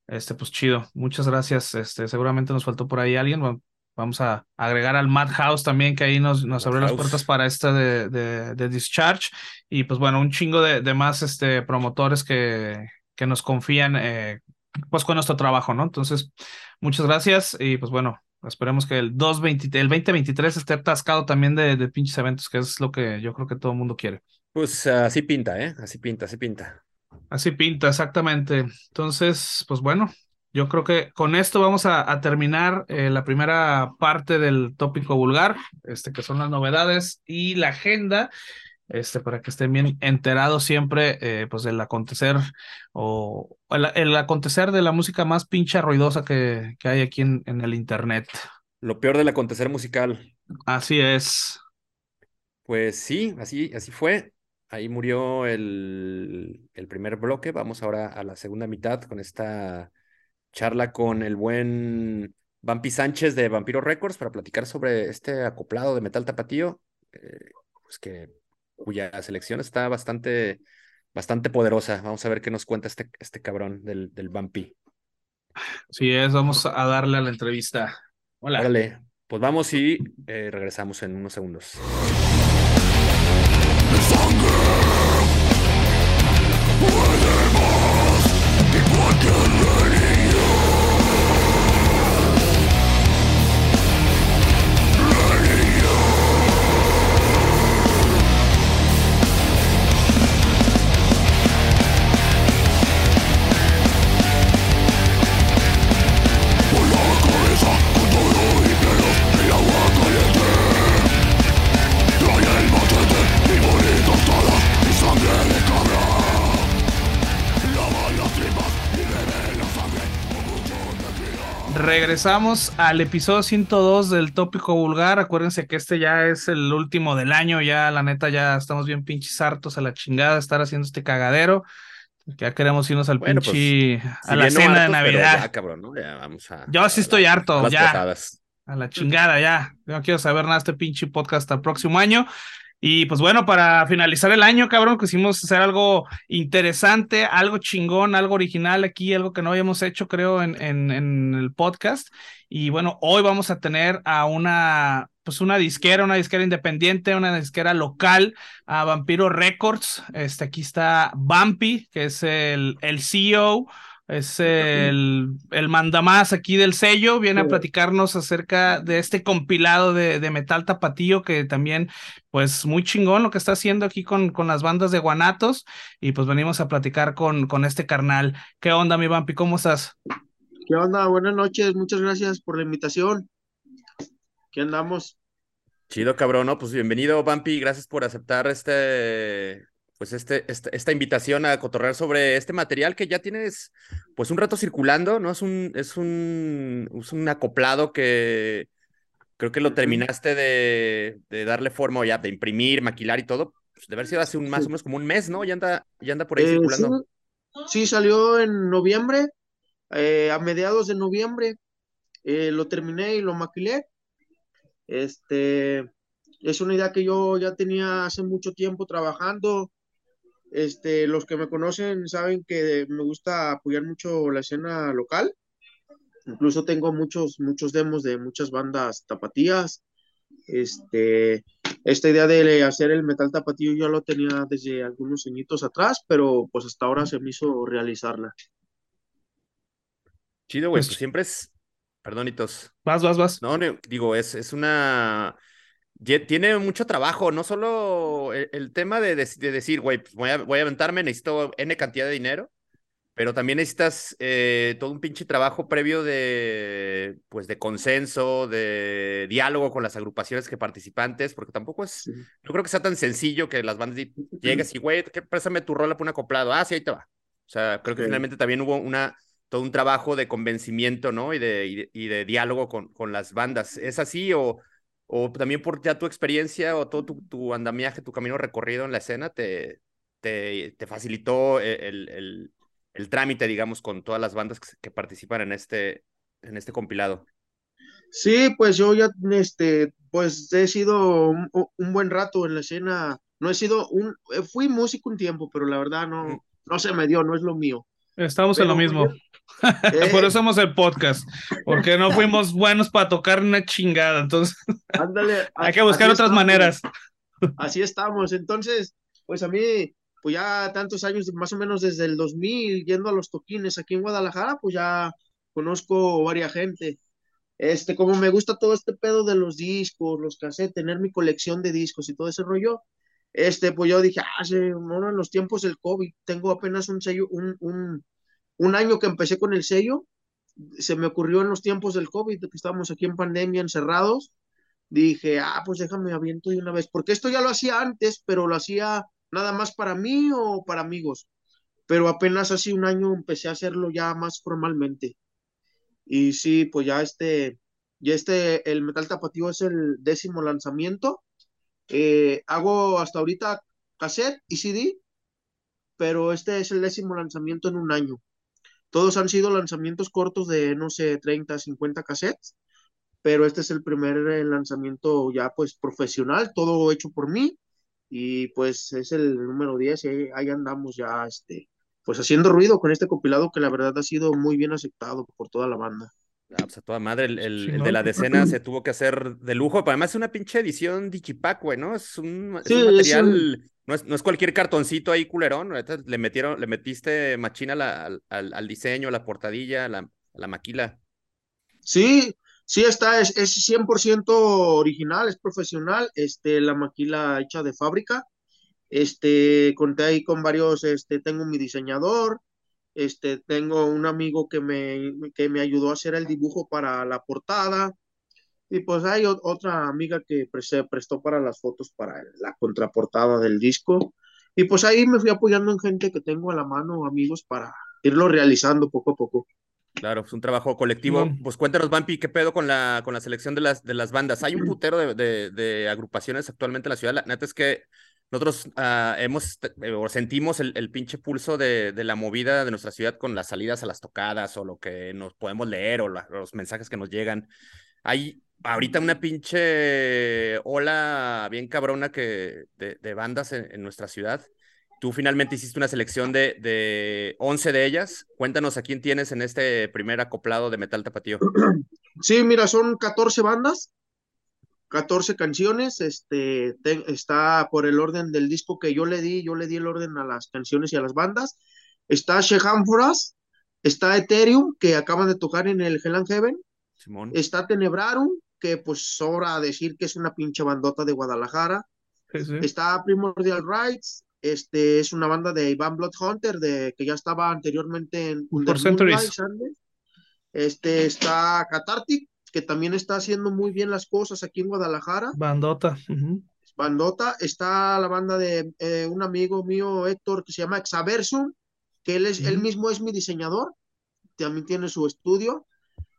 Este, pues chido, muchas gracias. Este, seguramente nos faltó por ahí alguien. vamos a agregar al Madhouse también, que ahí nos, nos abrió las puertas para esta de, de, Discharge. Y pues bueno, un chingo de, de más este, promotores que, que nos confían eh, pues con nuestro trabajo, ¿no? Entonces, muchas gracias y pues bueno, esperemos que el, 220, el 2023 esté atascado también de, de pinches eventos, que es lo que yo creo que todo el mundo quiere. Pues así pinta, ¿eh? Así pinta, así pinta. Así pinta, exactamente. Entonces, pues bueno, yo creo que con esto vamos a, terminar eh, la primera parte del tópico vulgar, este que son las novedades y la agenda este, para que estén bien enterados siempre eh, pues del acontecer o el, acontecer de la música más pincha ruidosa que, que hay aquí en, en, el internet. Lo peor del acontecer musical. Así es. Pues sí, así, así fue. Ahí murió el, el primer bloque. Vamos ahora a la segunda mitad con esta charla con el buen Vampi Sánchez de Vampiro Records para platicar sobre este acoplado de metal tapatío. Eh, pues que cuya selección está bastante, bastante poderosa. Vamos a ver qué nos cuenta este, este cabrón del, del Bumpy. Así es, vamos a darle a la entrevista. Hola. Órale, pues vamos y eh, regresamos en unos segundos. Más, igual que regresamos al episodio 102 del tópico vulgar. Acuérdense que este ya es el último del año, ya la neta ya estamos bien pinches hartos a la chingada de estar haciendo este cagadero. Ya queremos irnos al Bueno, pinche pues, a la si cena de hartos, Navidad. ya, cabrón, ¿no? Ya vamos a. Yo sí a estoy harto, ya. A la chingada ya. Yo No quiero saber nada de este pinche podcast hasta el próximo año. Y pues bueno, para finalizar el año, cabrón, quisimos hacer algo interesante, algo chingón, algo original aquí, algo que no habíamos hecho, creo, en, en, el podcast. Y bueno, hoy vamos a tener a una, pues una disquera, una disquera independiente, una disquera local, a Vampiro Records. Este, aquí está Bumpy, que es el, el CEO. Es el, el mandamás aquí del sello, viene a platicarnos acerca de este compilado de, de metal tapatío que también, pues muy chingón lo que está haciendo aquí con, con las bandas de Guanatos y pues venimos a platicar con, con este carnal. ¿Qué onda, mi Vampi? ¿Cómo estás? ¿Qué onda? Buenas noches, muchas gracias por la invitación. ¿Qué andamos? Chido, cabrón, ¿no? Pues bienvenido, Bumpy. Gracias por aceptar este, pues este, este- esta invitación a cotorrear sobre este material que ya tienes, pues un rato circulando, ¿no? Es un, es un, es un acoplado que creo que lo terminaste de, de darle forma o ya, de imprimir, maquilar y todo. Pues debe haber sido hace un, más o menos como un mes, ¿no? Ya anda, ya anda por ahí Eh, circulando. sí, sí, salió en noviembre, eh, a mediados de noviembre. eh, lo terminé y lo maquilé. Este, es una idea que yo ya tenía hace mucho tiempo trabajando. Este, los que me conocen saben que me gusta apoyar mucho la escena local. Incluso tengo muchos, muchos demos de muchas bandas tapatías. Este, esta idea de hacer el metal tapatío yo lo tenía desde algunos añitos atrás, pero pues hasta ahora se me hizo realizarla. Chido, güey, Pues- pues siempre es, perdonitos. Vas, vas, vas. No, no, digo, es, es una... Tiene mucho trabajo, no solo el, el tema de, dec- de decir, güey, pues voy a, voy a aventarme, necesito N cantidad de dinero, pero también necesitas eh, todo un pinche trabajo previo de, pues, de consenso, de diálogo con las agrupaciones que participantes, porque tampoco es, Sí. no creo que sea tan sencillo que las bandas llegues y, güey, ¿qué- préstame tu rola por un acoplado. Ah, sí, ahí te va. O sea, creo que Sí. finalmente también hubo una, todo un trabajo de convencimiento, ¿no? Y de, y de, y de diálogo con, con las bandas. ¿Es así o, o también por ya tu experiencia o todo tu, tu andamiaje, tu camino recorrido en la escena te, te, te facilitó e, el, el, el trámite, digamos, con todas las bandas que, que participan en este, en este compilado? Sí, pues yo ya, este, pues he sido un, un buen rato en la escena. No he sido un, fui músico un tiempo, pero la verdad no, no se me dio, no es lo mío. Estamos en lo mismo. Eh, Por eso somos el podcast, porque no <laughs> fuimos buenos para tocar una chingada. Entonces, <laughs> ándale, hay que buscar otras estamos. maneras. Así estamos. Entonces, pues a mí, pues ya tantos años, más o menos desde el 2000, yendo a los toquines aquí en Guadalajara, pues ya conozco varias gente. Este, como me gusta todo este pedo de los discos, los cassettes, tener mi colección de discos y todo ese rollo, este, pues yo dije, ah, sí, bueno, en los tiempos del COVID, tengo apenas un sello, un, un, un año que empecé con el sello, se me ocurrió en los tiempos del COVID, que estábamos aquí en pandemia encerrados, dije, ah, pues déjame aviento de una vez, porque esto ya lo hacía antes, pero lo hacía nada más para mí o para amigos, pero apenas hace un año empecé a hacerlo ya más formalmente. Y sí, pues ya este, ya este, el Metal Tapatío es el décimo lanzamiento. Eh, hago hasta ahorita cassette y CD, pero este es el décimo lanzamiento en un año. Todos han sido lanzamientos cortos de, no sé, 30, 50 cassettes, pero este es el primer eh, lanzamiento ya pues profesional, todo hecho por mí, y pues es el número 10 y ahí, ahí andamos ya, este, pues haciendo ruido con este compilado que la verdad ha sido muy bien aceptado por toda la banda. Ah, pues a toda madre, el, el- de la decena se tuvo que hacer de lujo, pero además es una pinche edición Digipack, güey, ¿no? Es un, es Sí, un es un- material, no, es, no es cualquier cartoncito ahí culerón, le metieron, le metiste machina la- al, al, diseño, la portadilla, a la, a la maquila. Sí, sí está, es, es 100% original, es profesional, este, la maquila hecha de fábrica, este, conté ahí con varios, este, tengo mi diseñador, este, tengo un amigo que me, que me ayudó a hacer el dibujo para la portada, y pues hay o- otra amiga que pre- se prestó para las fotos para la contraportada del disco, y pues ahí me fui apoyando en gente que tengo a la mano, amigos, para irlo realizando poco a poco. Claro, es un trabajo colectivo. Pues cuéntanos, Vampi, ¿qué pedo con la, con la selección de las, de las bandas? Hay un <clears throat> putero de, de, de agrupaciones actualmente en la ciudad. La neta es que nosotros uh, hemos eh, o sentimos el, el pinche pulso de, de, la movida de nuestra ciudad con las salidas a las tocadas o lo que nos podemos leer o la, los mensajes que nos llegan. Hay ahorita una pinche ola bien cabrona que, de, de bandas en, en, nuestra ciudad. Tú finalmente hiciste una selección de, de 11 de ellas. Cuéntanos a quién tienes en este primer acoplado de Metal Tapatío. <clears throat> Sí, mira, son 14 bandas 14 canciones, este, te, está por el orden del disco que yo le di, yo le di el orden a las canciones y a las bandas. Está Shehamforas, está Ethereum, que acaban de tocar en el Hell and Heaven. Simón. Está Tenebrarum, que pues sobra decir que es una pinche bandota de Guadalajara. Sí, sí. Está Primordial Rights, este es una banda de Iván Bloodhunter, de, que ya estaba anteriormente en Centuries. Este está Cathartic, que también está haciendo muy bien las cosas aquí en Guadalajara. Bandota. Uh -huh. Bandota. Está la banda de eh, un amigo mío, Héctor, que se llama Exaversum, que él, es, uh -huh. él mismo es mi diseñador, también tiene su estudio.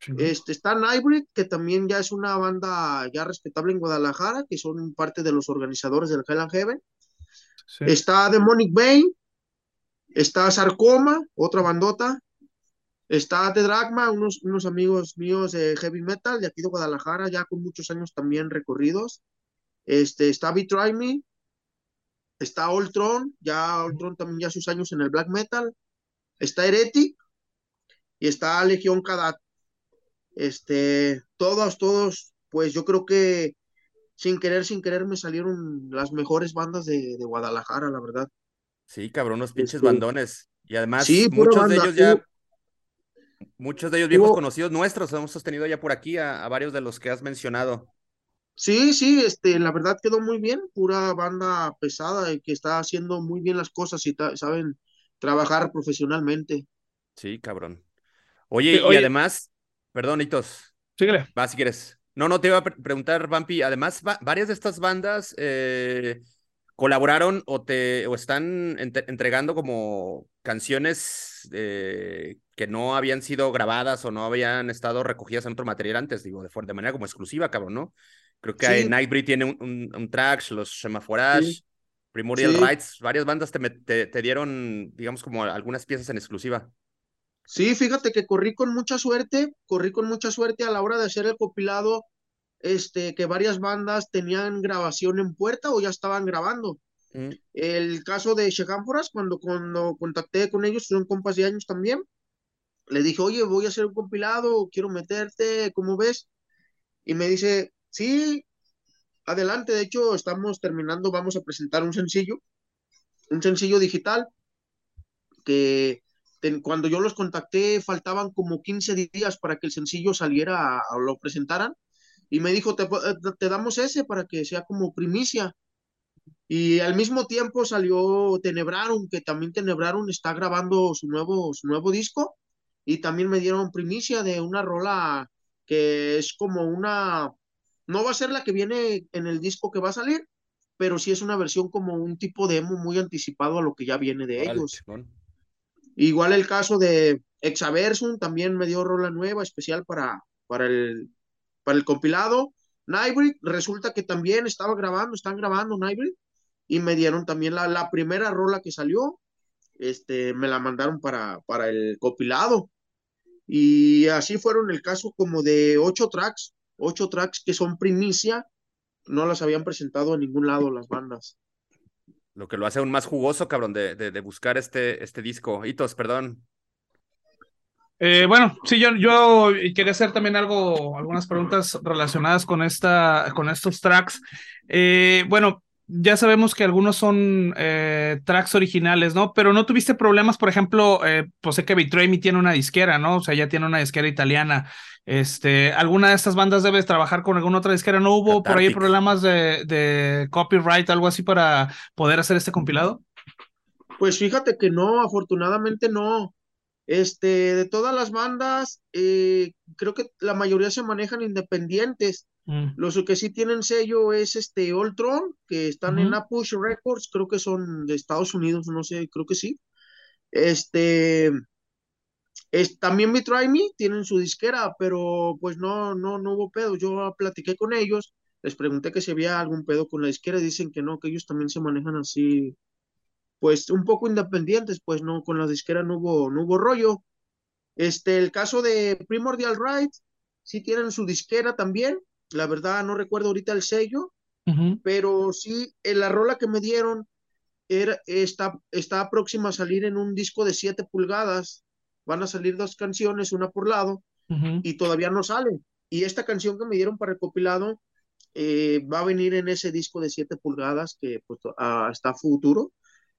Sí. Este, está Nightbreed, que también ya es una banda ya respetable en Guadalajara, que son parte de los organizadores del Hell and Heaven. Sí. Está Demonic Bane, está Sarcoma, otra bandota, Está The Dragma, unos, unos amigos míos de heavy metal de aquí de Guadalajara, ya con muchos años también recorridos. Este, está Betray Me, está Ultron, ya Ultron también ya sus años en el black metal. Está Heretic y está Legión Kadat. Este, todos, todos, pues yo creo que sin querer, sin querer me salieron las mejores bandas de, de Guadalajara, la verdad. Sí, cabrón, unos pinches este, bandones. Y además, sí, muchos banda, de ellos ya Muchos de ellos viejos conocidos nuestros hemos sostenido ya por aquí a, a, varios de los que has mencionado. Sí, sí, este, la verdad quedó muy bien, pura banda pesada y que está haciendo muy bien las cosas y saben trabajar profesionalmente. Sí, cabrón. Oye, sí, y oye. además, perdón, Hitos. Síguele. Va, si quieres. No, no, te iba a pre preguntar, Vampi, además, va, varias de estas bandas eh, colaboraron o te o están ent entregando como canciones eh, que no habían sido grabadas o no habían estado recogidas en otro material antes, digo, de, de manera como exclusiva, cabrón, ¿no? Creo que sí. Nightbreed tiene un, un, un, track, los Semaforage, sí. Primordial sí. Rights, varias bandas te, te, te, dieron, digamos, como algunas piezas en exclusiva. Sí, fíjate que corrí con mucha suerte, corrí con mucha suerte a la hora de hacer el compilado este, que varias bandas tenían grabación en puerta o ya estaban grabando. Mm. El caso de Shekamforas, cuando, cuando contacté con ellos, son compas de años también, le dije, oye, voy a hacer un compilado, quiero meterte, ¿cómo ves? Y me dice, sí, adelante, de hecho, estamos terminando, vamos a presentar un sencillo, un sencillo digital, que cuando yo los contacté faltaban como 15 días para que el sencillo saliera o lo presentaran y me dijo, te, eh, te, damos ese para que sea como primicia. Y al mismo tiempo salió Tenebrarum, que también Tenebrarum está grabando su nuevo, su nuevo disco. Y también me dieron primicia de una rola que es como una, no va a ser la que viene en el disco que va a salir, pero sí es una versión como un tipo demo muy anticipado a lo que ya viene de vale, ellos. Bueno. Igual el caso de Exaversum, también me dio rola nueva, especial para, para el para el compilado. Nightbreed, resulta que también estaba grabando, están grabando Nightbreed, y me dieron también la, la, primera rola que salió, este, me la mandaron para, para el compilado. Y así fueron el caso como de ocho tracks, ocho tracks que son primicia, no las habían presentado en ningún lado las bandas. Lo que lo hace aún más jugoso, cabrón, de, de, de buscar este, este disco. Hitos, perdón. Eh, bueno, sí, yo, yo quería hacer también algo, algunas preguntas relacionadas con esta, con estos tracks. Eh, bueno, ya sabemos que algunos son eh, tracks originales, ¿no? Pero no tuviste problemas, por ejemplo, eh, pues sé que Betray Me tiene una disquera, ¿no? O sea, ya tiene una disquera italiana. Este, ¿alguna de estas bandas debes trabajar con alguna otra disquera? ¿No hubo por ahí problemas de, de copyright, algo así para poder hacer este compilado? Pues fíjate que no, afortunadamente no. Este, de todas las bandas, eh, creo que la mayoría se manejan independientes. Mm. Los que sí tienen sello es este Ultron, que están mm. en Apush Records, creo que son de Estados Unidos, no sé, creo que sí. Este, Es, también mi Try Me tienen su disquera, pero pues no, no, no hubo pedo. Yo platiqué con ellos, les pregunté que si había algún pedo con la disquera, dicen que no, que ellos también se manejan así, pues un poco independientes, pues no, con la disquera no hubo, no hubo rollo. Este, el caso de Primordial Right, sí tienen su disquera también, la verdad no recuerdo ahorita el sello, pero sí, en la rola que me dieron era, está, está próxima a salir en un disco de 7 pulgadas, van a salir dos canciones, una por lado, y todavía no sale. Y esta canción que me dieron para recopilado eh, va a venir en ese disco de 7 pulgadas que pues, uh, está futuro.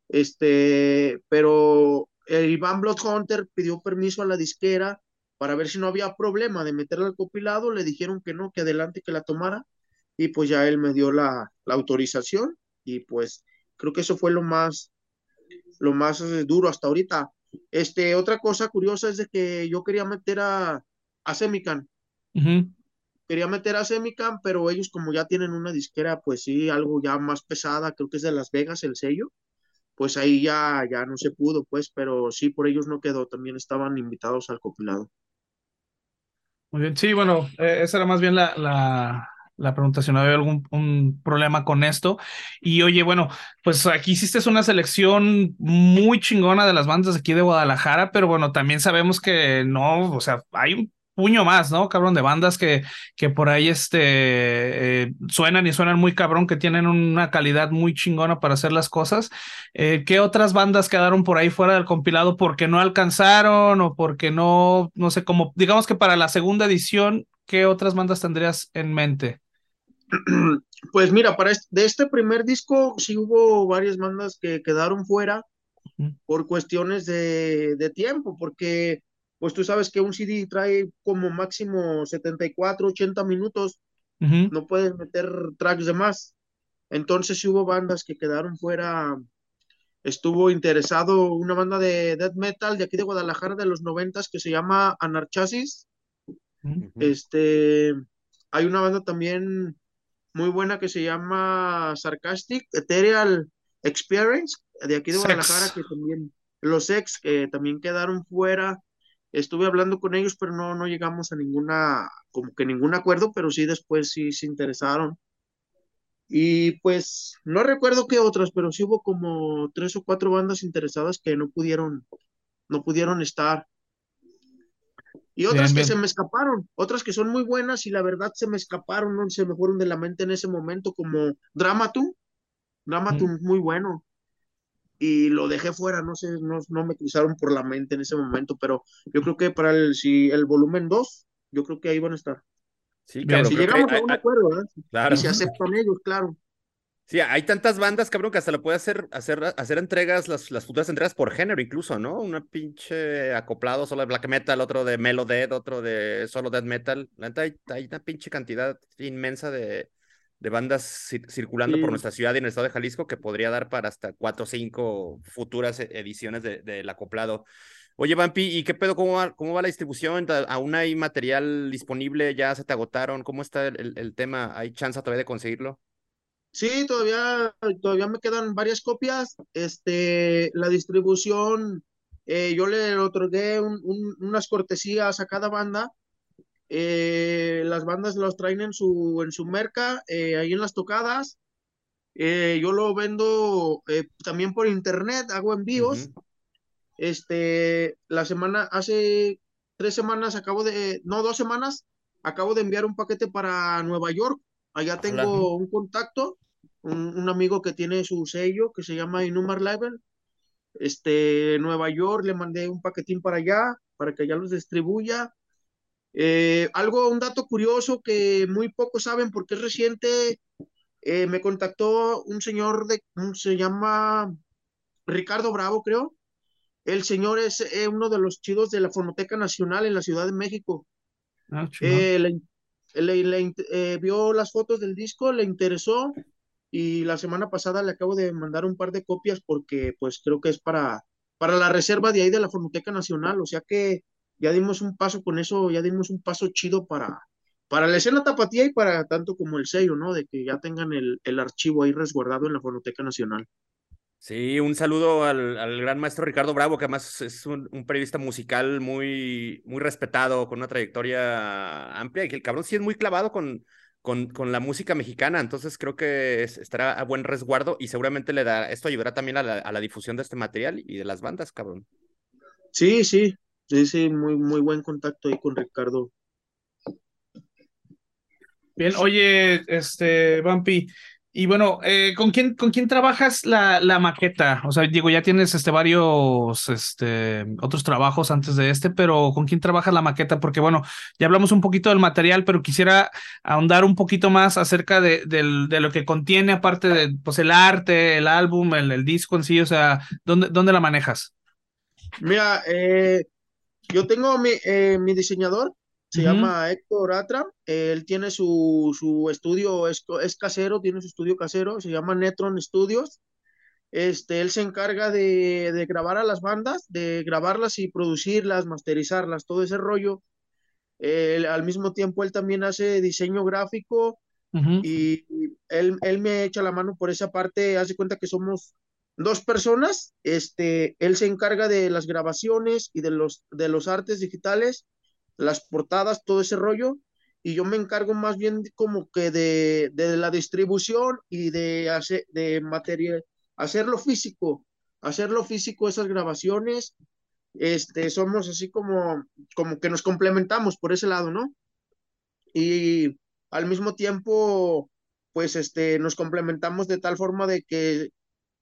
Este, pero el Iván Bloodhunter pidió permiso a la disquera para ver si no había problema de meterla al compilado. Le dijeron que no, que adelante que la tomara. Y pues ya él me dio la, la autorización. Y pues creo que eso fue lo más, lo más eh, duro hasta ahorita. Este, otra cosa curiosa es de que yo quería meter a, a Semican. Quería meter a Semican, pero ellos como ya tienen una disquera, pues sí, algo ya más pesada, creo que es de Las Vegas el sello, pues ahí ya, ya no se pudo, pues, pero sí, por ellos no quedó, también estaban invitados al compilado. Muy bien, sí, bueno, eh, esa era más bien la, la, la pregunta si no había algún un problema con esto. Y oye, bueno, pues aquí hiciste una selección muy chingona de las bandas aquí de Guadalajara, pero bueno, también sabemos que no, o sea, hay un puño más, ¿no? Cabrón, de bandas que, que por ahí este, eh, suenan y suenan muy cabrón, que tienen una calidad muy chingona para hacer las cosas. Eh, ¿Qué otras bandas quedaron por ahí fuera del compilado porque no alcanzaron o porque no, no sé, como, digamos que para la segunda edición, ¿qué otras bandas tendrías en mente? <clears throat> Pues mira, para este, de este primer disco sí hubo varias bandas que quedaron fuera por cuestiones de, de, tiempo, porque pues tú sabes que un CD trae como máximo 74, 80 minutos, no puedes meter tracks de más. Entonces sí hubo bandas que quedaron fuera. Estuvo interesado una banda de death metal de aquí de Guadalajara de los noventas que se llama Anarchasis. Este, hay una banda también muy buena que se llama Sarcastic Ethereal Experience, de aquí de Guadalajara, que también los ex que también quedaron fuera. Estuve hablando con ellos, pero no, no llegamos a ninguna, como que ningún acuerdo, pero sí después sí se interesaron. Y pues no recuerdo qué otras, pero sí hubo como tres o cuatro bandas interesadas que no pudieron, no pudieron estar. Y otras que se me escaparon, otras que son muy buenas y la verdad se me escaparon, no se me fueron de la mente en ese momento, como Dramatum, Dramatum muy bueno. Y lo dejé fuera, no sé, no, no, me cruzaron por la mente en ese momento, pero yo creo que para el, si el volumen 2, yo creo que ahí van a estar. Sí, claro. Si llegamos a un acuerdo, ¿verdad? Claro. Y se aceptan ellos, claro. Sí, hay tantas bandas, cabrón, que hasta lo puede hacer, hacer, hacer entregas, las, las futuras entregas por género incluso, ¿no? Una pinche acoplado solo de black metal, otro de melo dead, otro de solo death metal. Hay, hay una pinche cantidad inmensa de, de bandas circulando sí. por nuestra ciudad y en el estado de Jalisco que podría dar para hasta cuatro o cinco futuras e-, ediciones del de, de acoplado. Oye, Vampi, ¿y qué pedo? ¿Cómo va, ¿Cómo va la distribución? ¿Aún hay material disponible? ¿Ya se te agotaron? ¿Cómo está el, el tema? ¿Hay chance todavía de conseguirlo? Sí, todavía, todavía me quedan varias copias. Este, la distribución, eh, yo le otorgué un, un, unas cortesías a cada banda. Eh, las bandas los traen en su, en su merca, eh, ahí en las tocadas. yo lo vendo también por internet, hago envíos. Uh -huh. Este, la semana, hace tres semanas acabo de, no, dos semanas, acabo de enviar un paquete para Nueva York Allá tengo Hola. un contacto, un, un, amigo que tiene su sello que se llama Inumar Label. Este, Nueva York, le mandé un paquetín para allá, para que allá los distribuya. Eh, algo, un dato curioso que muy pocos saben porque es reciente, eh, me contactó un señor de, se llama Ricardo Bravo, creo. El señor es eh, uno de los chidos de la Fonoteca Nacional en la Ciudad de México. Ah, le, le, le vio las fotos del disco, le interesó y la semana pasada le acabo de mandar un par de copias porque pues creo que es para, para la reserva de ahí de la Fonoteca Nacional, o sea que ya dimos un paso con eso, ya dimos un paso chido para, para la escena tapatía y para tanto como el sello, ¿no? De que ya tengan el, el archivo ahí resguardado en la Fonoteca Nacional. Sí, un saludo al, al, gran maestro Ricardo Bravo, que además es un, un, periodista musical muy, muy respetado, con una trayectoria amplia, y que el cabrón sí es muy clavado con, con, con la música mexicana, entonces creo que es, estará a buen resguardo y seguramente le da, esto ayudará también a la, a la difusión de este material y de las bandas, cabrón. Sí, sí, sí, sí, muy, muy buen contacto ahí con Ricardo. Bien, oye, este, Vampi, y bueno, eh, ¿con, quién, ¿con quién trabajas la, la maqueta? O sea, digo, ya tienes este, varios este, otros trabajos antes de este, pero ¿con quién trabajas la maqueta? Porque bueno, ya hablamos un poquito del material, pero quisiera ahondar un poquito más acerca de, de, de lo que contiene, aparte de pues, el arte, el álbum, el, el disco en sí, o sea, ¿dónde, dónde la manejas? Mira, eh, yo tengo mi, eh, mi diseñador, se uh -huh. llama Héctor Atra, él tiene su, su estudio, es, es, casero, tiene su estudio casero, se llama Netron Studios. Este, él se encarga de, de, grabar a las bandas, de grabarlas y producirlas, masterizarlas, todo ese rollo. Él, al mismo tiempo, él también hace diseño gráfico uh -huh. y, y él, él, me echa la mano por esa parte, hace cuenta que somos dos personas, este, él se encarga de las grabaciones y de los, de los artes digitales las portadas, todo ese rollo, y yo me encargo más bien como que de, de la distribución y de hacer de material, hacerlo físico, hacerlo físico esas grabaciones, este, somos así como, como que nos complementamos por ese lado, ¿no? Y al mismo tiempo, pues este, nos complementamos de tal forma de que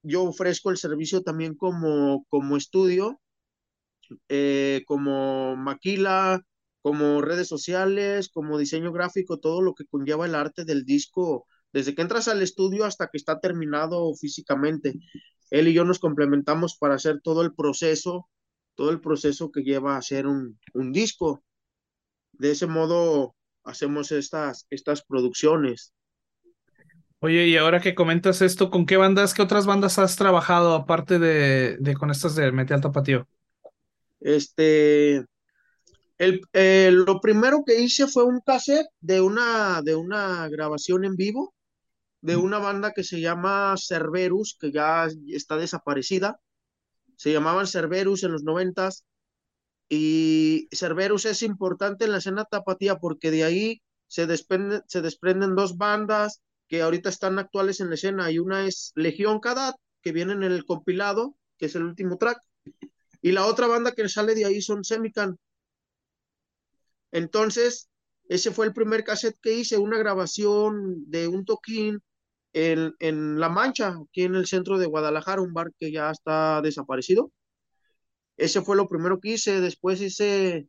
yo ofrezco el servicio también como, como estudio, eh, como maquila, como redes sociales, como diseño gráfico, todo lo que conlleva el arte del disco, desde que entras al estudio hasta que está terminado físicamente. Él y yo nos complementamos para hacer todo el proceso, todo el proceso que lleva a hacer un, un disco. De ese modo hacemos estas, estas producciones. Oye, y ahora que comentas esto, ¿con qué bandas, qué otras bandas has trabajado aparte de, de con estas de Metal Tapatío? Este, el, eh, lo primero que hice fue un cassette de una, de una grabación en vivo de una banda que se llama Cerberus, que ya está desaparecida. Se llamaban Cerberus en los noventas. Y Cerberus es importante en la escena tapatía porque de ahí se desprenden, se desprenden dos bandas que ahorita están actuales en la escena. Y una es Legión Cadat, que viene en el compilado, que es el último track. Y la otra banda que sale de ahí son Semican. Entonces, ese fue el primer cassette que hice, una grabación de un toquín en, en, La Mancha, aquí en el centro de Guadalajara, un bar que ya está desaparecido. Ese fue lo primero que hice. Después hice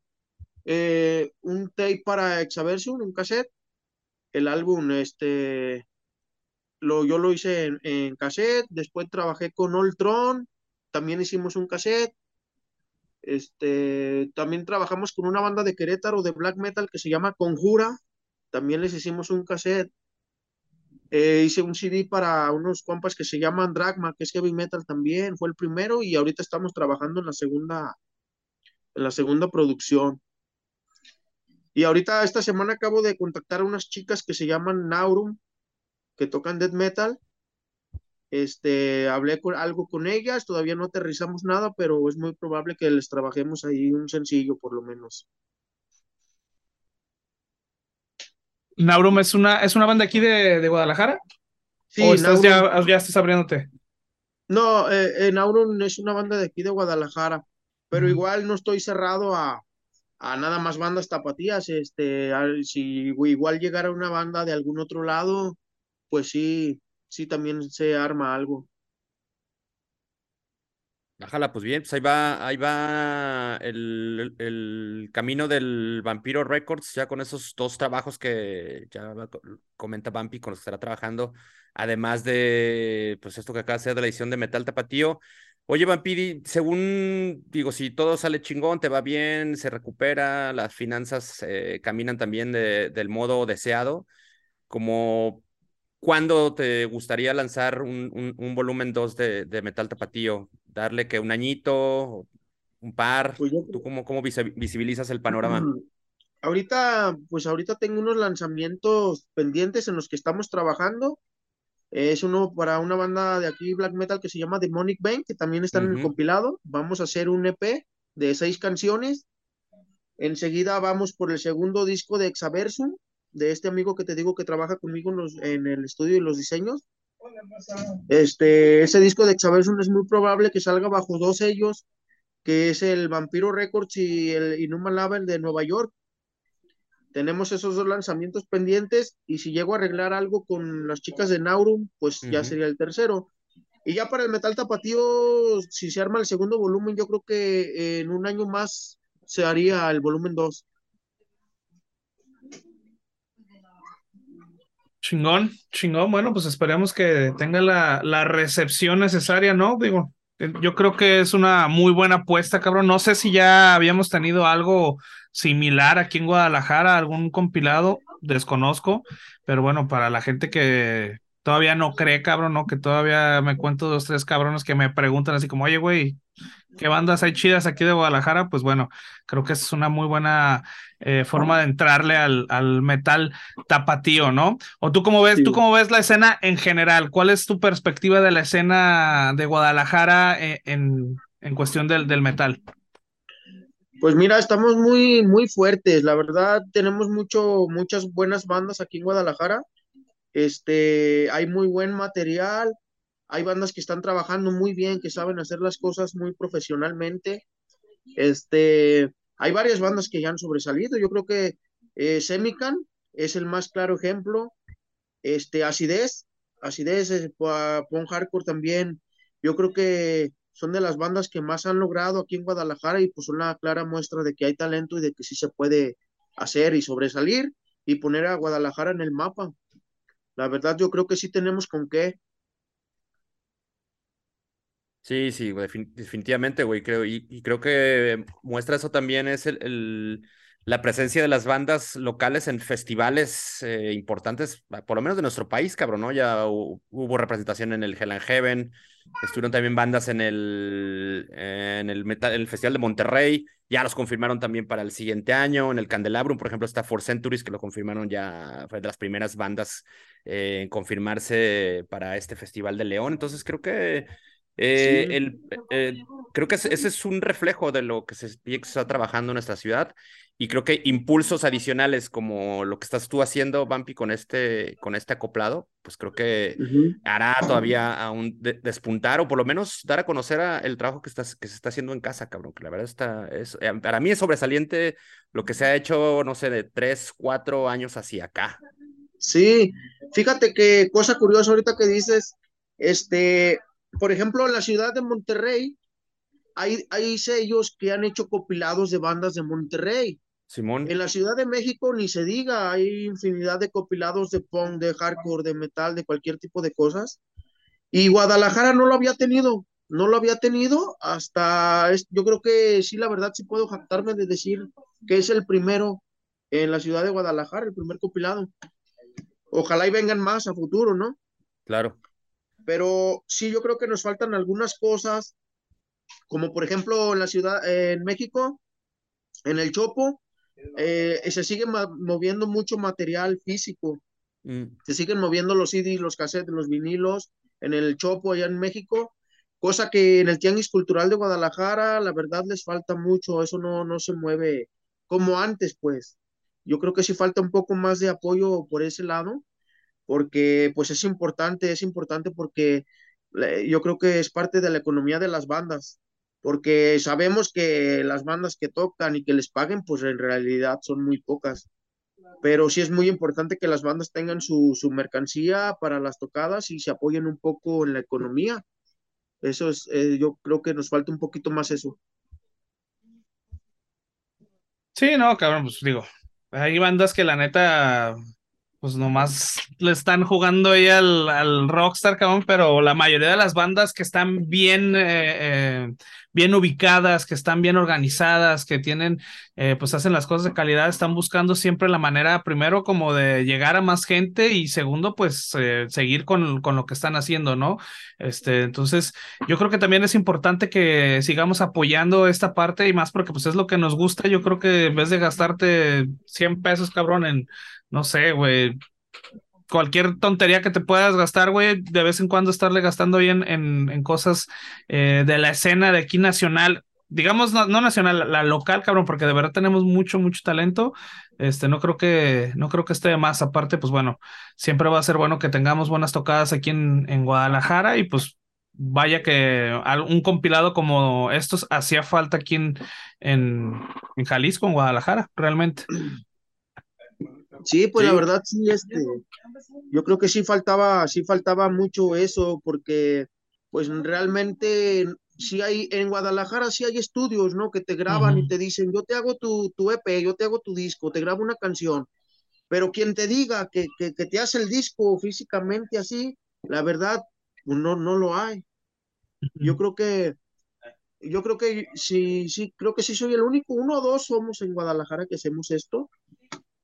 eh, un tape para Exaversium, un cassette. El álbum, este, lo, yo lo hice en, cassette. Después trabajé con Oltron, también hicimos un cassette. Este, también trabajamos con una banda de Querétaro de black metal que se llama Conjura. También les hicimos un cassette. Eh, hice un CD para unos compas que se llaman Dragma, que es heavy metal también. Fue el primero y ahorita estamos trabajando en la segunda, en la segunda producción. Y ahorita esta semana acabo de contactar a unas chicas que se llaman Naurum, que tocan death metal este, hablé con algo con ellas, todavía no aterrizamos nada, pero es muy probable que les trabajemos ahí un sencillo por lo menos. Naurum es una, es una banda aquí de, de Guadalajara. Sí, ¿O estás ya, ya estás abriéndote? No, eh, Naurum es una banda de aquí de Guadalajara, pero mm. igual no estoy cerrado a, a nada más bandas tapatías. Este, a, si igual llegara una banda de algún otro lado, pues sí, sí también se arma algo. Bájala, pues bien, pues ahí va, ahí va el, el, camino del Vampiro Records, ya con esos dos trabajos que ya comenta Vampi con los que estará trabajando, además de pues esto que acaba de ser de la edición de Metal Tapatío. Oye, Vampiri, según digo, si todo sale chingón, te va bien, se recupera, las finanzas eh, caminan también de, del modo deseado, como ¿Cuándo te gustaría lanzar un, un, un volumen 2 de, de, Metal Tapatío? ¿Darle que un añito, un par? Pues yo... ¿Tú cómo, cómo visibilizas el panorama? <clears throat> Ahorita, pues ahorita tengo unos lanzamientos pendientes en los que estamos trabajando. Es uno para una banda de aquí, black metal, que se llama Demonic Bane, que también está en el compilado. Vamos a hacer un EP de seis canciones. Enseguida vamos por el segundo disco de Exaversum, de este amigo que te digo que trabaja conmigo en, los, en el estudio y los diseños. Este, ese disco de Exaversum es muy probable que salga bajo dos sellos, que es el Vampiro Records y el Inhuman Label de Nueva York. Tenemos esos dos lanzamientos pendientes y si llego a arreglar algo con las chicas de Naurum, pues ya sería el tercero. Y ya para el metal tapatío, si se arma el segundo volumen, yo creo que en un año más se haría el volumen 2. Chingón, chingón. Bueno, pues esperemos que tenga la, la recepción necesaria, ¿no? Digo, yo creo que es una muy buena apuesta, cabrón. No sé si ya habíamos tenido algo similar aquí en Guadalajara, algún compilado, desconozco, pero bueno, para la gente que todavía no cree, cabrón, ¿no? Que todavía me cuento dos, tres cabrones que me preguntan así como, oye, güey, ¿qué bandas hay chidas aquí de Guadalajara? Pues bueno, creo que es una muy buena eh, forma de entrarle al, al, metal tapatío, ¿no? O tú cómo ves, tú cómo ves la escena en general, ¿cuál es tu perspectiva de la escena de Guadalajara eh, en, en, cuestión del, del metal? Pues mira, estamos muy, muy fuertes, la verdad, tenemos mucho, muchas buenas bandas aquí en Guadalajara este, hay muy buen material, hay bandas que están trabajando muy bien, que saben hacer las cosas muy profesionalmente. Este, hay varias bandas que ya han sobresalido. Yo creo que eh, Semican es el más claro ejemplo. Este, Acidez, Acidez, eh, Pon Hardcore también. Yo creo que son de las bandas que más han logrado aquí en Guadalajara y pues una clara muestra de que hay talento y de que sí se puede hacer y sobresalir y poner a Guadalajara en el mapa. La verdad, yo creo que sí tenemos con qué. Sí, sí, definitivamente, güey, creo, y, creo que muestra eso también es el, la presencia de las bandas locales en festivales eh, importantes, por lo menos de nuestro país, cabrón, ¿no? Ya hubo representación en el Hell and Heaven, estuvieron también bandas en el, en el, el Festival de Monterrey, ya los confirmaron también para el siguiente año. En el Candelabrum, por ejemplo, está Four Centuries, que lo confirmaron ya, fue de las primeras bandas eh, en confirmarse para este Festival de León. Entonces creo que eh, el, eh, creo que ese es un reflejo de lo que se está trabajando en nuestra ciudad y creo que impulsos adicionales como lo que estás tú haciendo, Bumpy, con este, con este acoplado, pues creo que hará todavía aún despuntar o por lo menos dar a conocer el trabajo que, estás, que se está haciendo en casa, cabrón, que la verdad está, es, eh, para mí es sobresaliente lo que se ha hecho, no sé, de tres, cuatro años hacia acá. Sí, fíjate que cosa curiosa ahorita que dices, este, por ejemplo, en la ciudad de Monterrey, hay, hay sellos que han hecho compilados de bandas de Monterrey. Simón. En la Ciudad de México ni se diga, hay infinidad de compilados de punk, de hardcore, de metal, de cualquier tipo de cosas. Y Guadalajara no lo había tenido, no lo había tenido hasta, yo creo que sí, la verdad sí puedo jactarme de decir que es el primero en la ciudad de Guadalajara, el primer compilado. Ojalá y vengan más a futuro, ¿no? Claro. Pero sí, yo creo que nos faltan algunas cosas, como por ejemplo en la ciudad, en México, en el Chopo, eh, se sigue moviendo mucho material físico. Mm. Se siguen moviendo los CDs, los cassettes, los vinilos en el Chopo allá en México, cosa que en el Tianguis Cultural de Guadalajara, la verdad les falta mucho, eso no, no se mueve como antes, pues. Yo creo que sí falta un poco más de apoyo por ese lado, porque pues es importante, es importante porque yo creo que es parte de la economía de las bandas porque sabemos que las bandas que tocan y que les paguen, pues en realidad son muy pocas. Pero sí es muy importante que las bandas tengan su, su mercancía para las tocadas y se apoyen un poco en la economía. Eso es, eh, yo creo que nos falta un poquito más eso. Sí, no, cabrón, pues digo, hay bandas que la neta pues nomás le están jugando ahí al, al, Rockstar, cabrón, pero la mayoría de las bandas que están bien, eh, eh, bien ubicadas, que están bien organizadas, que tienen, eh, pues hacen las cosas de calidad, están buscando siempre la manera, primero, como de llegar a más gente y segundo, pues seguir con, con, lo que están haciendo, ¿no? Este, entonces, yo creo que también es importante que sigamos apoyando esta parte y más porque pues es lo que nos gusta, yo creo que en vez de gastarte 100 pesos, cabrón, en no sé, güey, cualquier tontería que te puedas gastar, güey, de vez en cuando estarle gastando bien en, en cosas eh, de la escena de aquí nacional digamos, no, nacional, la, local, cabrón, porque de verdad tenemos mucho, mucho talento. Este, no creo que, no creo que esté más. Aparte, pues bueno, siempre va a ser bueno que tengamos buenas tocadas aquí en, en Guadalajara y pues vaya que un compilado como estos hacía falta aquí en, en, Jalisco, en Guadalajara, realmente. <clears throat> Sí, pues la verdad sí, este, yo creo que sí faltaba, sí faltaba mucho eso, porque pues realmente si hay, en Guadalajara sí hay estudios, ¿no? Que te graban y te dicen, yo te hago tu, tu EP, yo te hago tu disco, te grabo una canción, pero quien te diga que, que, te hace el disco físicamente así, la verdad, pues, no, no lo hay. Yo creo que, yo creo que sí, sí, creo que sí soy el único, uno o dos somos en Guadalajara que hacemos esto,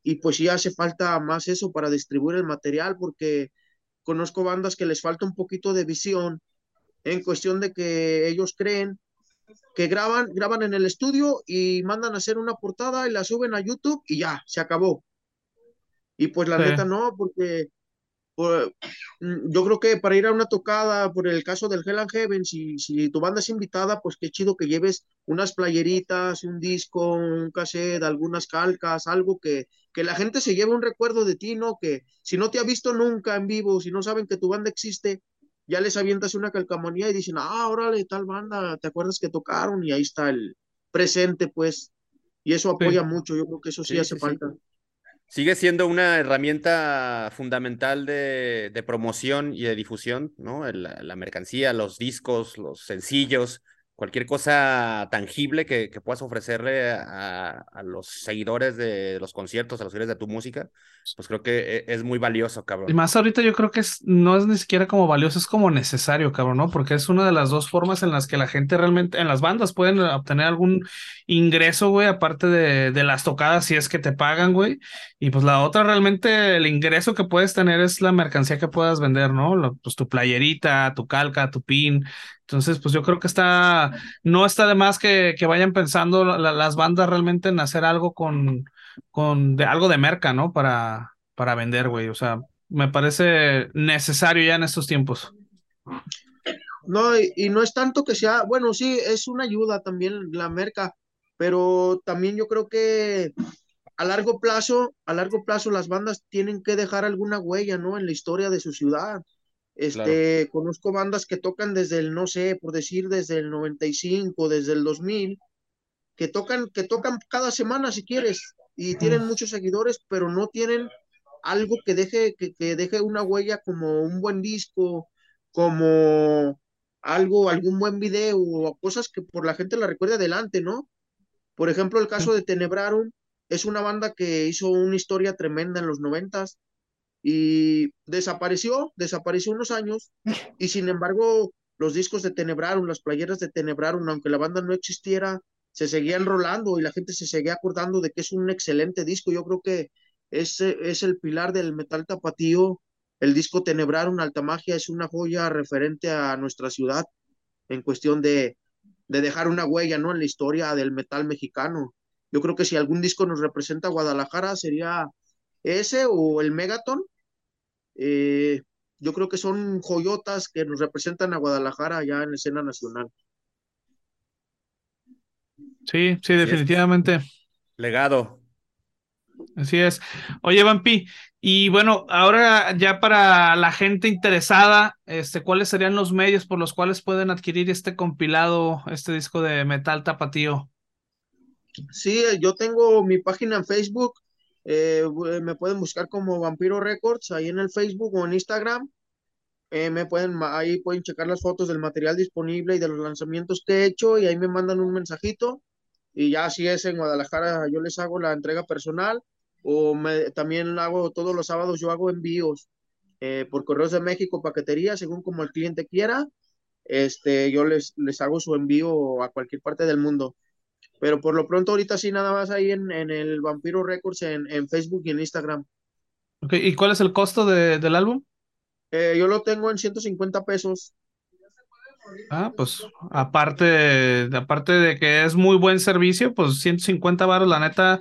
y pues sí hace falta más eso para distribuir el material, porque conozco bandas que les falta un poquito de visión en cuestión de que ellos creen que graban, graban en el estudio y mandan a hacer una portada y la suben a YouTube y ya, se acabó. Y pues la neta no, porque mm, yo creo que para ir a una tocada, por el caso del Hell and Heaven, si, si tu banda es invitada, pues qué chido que lleves unas playeritas, un disco, un cassette, algunas calcas, algo que, que la gente se lleve un recuerdo de ti, ¿no? Que si no te ha visto nunca en vivo, si no saben que tu banda existe, ya les avientas una calcamonía y dicen, ah, órale, tal banda, ¿te acuerdas que tocaron? Y ahí está el presente, pues, y eso apoya mucho, yo creo que eso sí, hace falta. Sigue siendo una herramienta fundamental de, de promoción y de difusión, ¿no? La, la, mercancía, los discos, los sencillos, cualquier cosa tangible que, que puedas ofrecerle a, a, los seguidores de los conciertos, a los seguidores de tu música, pues creo que e, es muy valioso, cabrón. Y más ahorita yo creo que es, no es ni siquiera como valioso, es como necesario, cabrón, ¿no? Porque es una de las dos formas en las que la gente realmente, en las bandas pueden obtener algún ingreso, güey, aparte de, de las tocadas, si es que te pagan, güey. Y pues la otra realmente, el ingreso que puedes tener es la mercancía que puedas vender, ¿no? Pues tu playerita, tu calca, tu pin, entonces, pues yo creo que está, no está de más que, que vayan pensando las bandas realmente en hacer algo con, con de, algo de merca, ¿no? Para, para vender, güey. O sea, me parece necesario ya en estos tiempos. No, y, no es tanto que sea, bueno, sí, es una ayuda también la merca, pero también yo creo que a largo plazo, a largo plazo las bandas tienen que dejar alguna huella, ¿no? En la historia de su ciudad. Este, conozco bandas que tocan desde el, no sé, por decir, desde el 95, desde el 2000, que tocan, que tocan cada semana si quieres, y tienen muchos seguidores, pero no tienen algo que deje, que, que deje una huella como un buen disco, como algo, algún buen video, o cosas que por la gente la recuerde adelante, ¿no? Por ejemplo, el caso de Tenebrarum es una banda que hizo una historia tremenda en los noventas, y desapareció, desapareció unos años <laughs> y sin embargo los discos de Tenebraron, las playeras de Tenebraron, aunque la banda no existiera, se seguían rolando y la gente se seguía acordando de que es un excelente disco. Yo creo que ese es el pilar del metal tapatío. El disco Tenebraron, Alta Magia, es una joya referente a nuestra ciudad en cuestión de, de dejar una huella ¿no? en la historia del metal mexicano. Yo creo que si algún disco nos representa a Guadalajara sería ese o el Megaton, eh, yo creo que son joyotas que nos representan a Guadalajara ya en la escena nacional. Sí, sí, definitivamente. Legado. Así es. Oye, Vampi, y bueno, ahora ya para la gente interesada, este, ¿cuáles serían los medios por los cuales pueden adquirir este compilado, este disco de metal tapatío? Sí, yo tengo mi página en Facebook, eh, me pueden buscar como Vampiro Records ahí en el Facebook o en Instagram. Eh, me pueden, ahí pueden checar las fotos del material disponible y de los lanzamientos que he hecho y ahí me mandan un mensajito y ya si es en Guadalajara yo les hago la entrega personal o me, también hago todos los sábados yo hago envíos eh, por correos de México, paquetería, según como el cliente quiera, este, yo les, les hago su envío a cualquier parte del mundo. Pero por lo pronto ahorita sí nada más ahí en, en el Vampiro Records en, en, Facebook y en Instagram. Okay. ¿Y cuál es el costo de, del álbum? Eh, yo lo tengo en 150 pesos. Ah, pues aparte, aparte de que es muy buen servicio, pues 150 baros, la neta,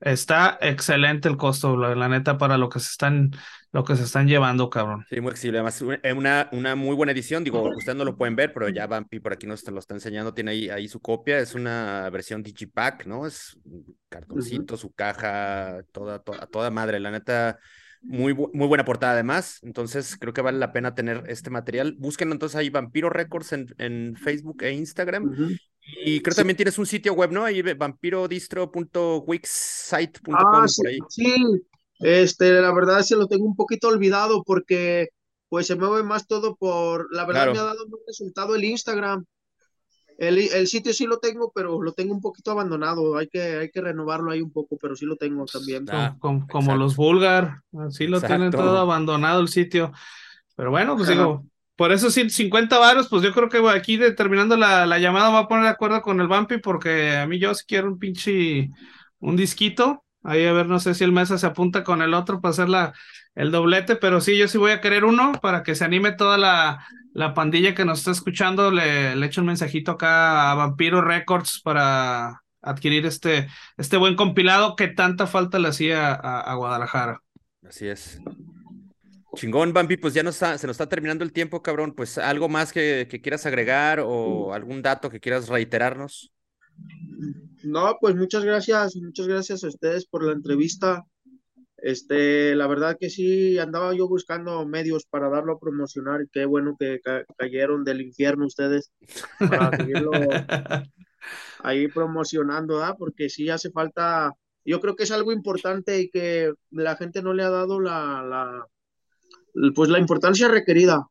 Está excelente el costo, la, la, neta, para lo que se están, lo que se están llevando, cabrón. Sí, muy accesible. Además, una, una muy buena edición. Digo, ustedes no lo pueden ver, pero ya Vampi por aquí nos lo está enseñando. Tiene ahí, ahí su copia. Es una versión Digipack, ¿no? Es un cartoncito, su caja, toda, toda, toda madre. La neta, muy, muy buena portada además. Entonces, creo que vale la pena tener este material. Búsquenlo entonces ahí, Vampiro Records en, en Facebook e Instagram. Y creo que también tienes un sitio web, ¿no? Ahí vampirodistro.wixsite.com. Ah, sí, sí, este, la verdad es que lo tengo un poquito olvidado porque pues se mueve más todo por, la verdad me ha dado un resultado el Instagram. El, el, sitio sí lo tengo, pero lo tengo un poquito abandonado. Hay que, hay que renovarlo ahí un poco, pero sí lo tengo también. Ah, como, como los Vulgar, así lo tienen todo abandonado el sitio. Pero bueno, pues digo, por eso sí, 50 varos, pues yo creo que aquí terminando la, la llamada va a poner de acuerdo con el Bumpy porque a mí yo sí quiero un pinche, un disquito. Ahí a ver, no sé si el Mesa se apunta con el otro para hacer la, el doblete, pero sí, yo sí voy a querer uno para que se anime toda la, la pandilla que nos está escuchando. Le, le echo un mensajito acá a Vampiro Records para adquirir este, este buen compilado que tanta falta le hacía a, a Guadalajara. Así es. Chingón, Bambi, pues ya se nos está terminando el tiempo, cabrón. Pues algo más que, quieras agregar o algún dato que quieras reiterarnos. No, pues muchas gracias, muchas gracias a ustedes por la entrevista. Este, la verdad que sí, andaba yo buscando medios para darlo a promocionar y qué bueno que cayeron del infierno ustedes para seguirlo <laughs> ahí promocionando, ¿ah? Porque sí hace falta, yo creo que es algo importante y que la gente no le ha dado la, la pues la importancia requerida,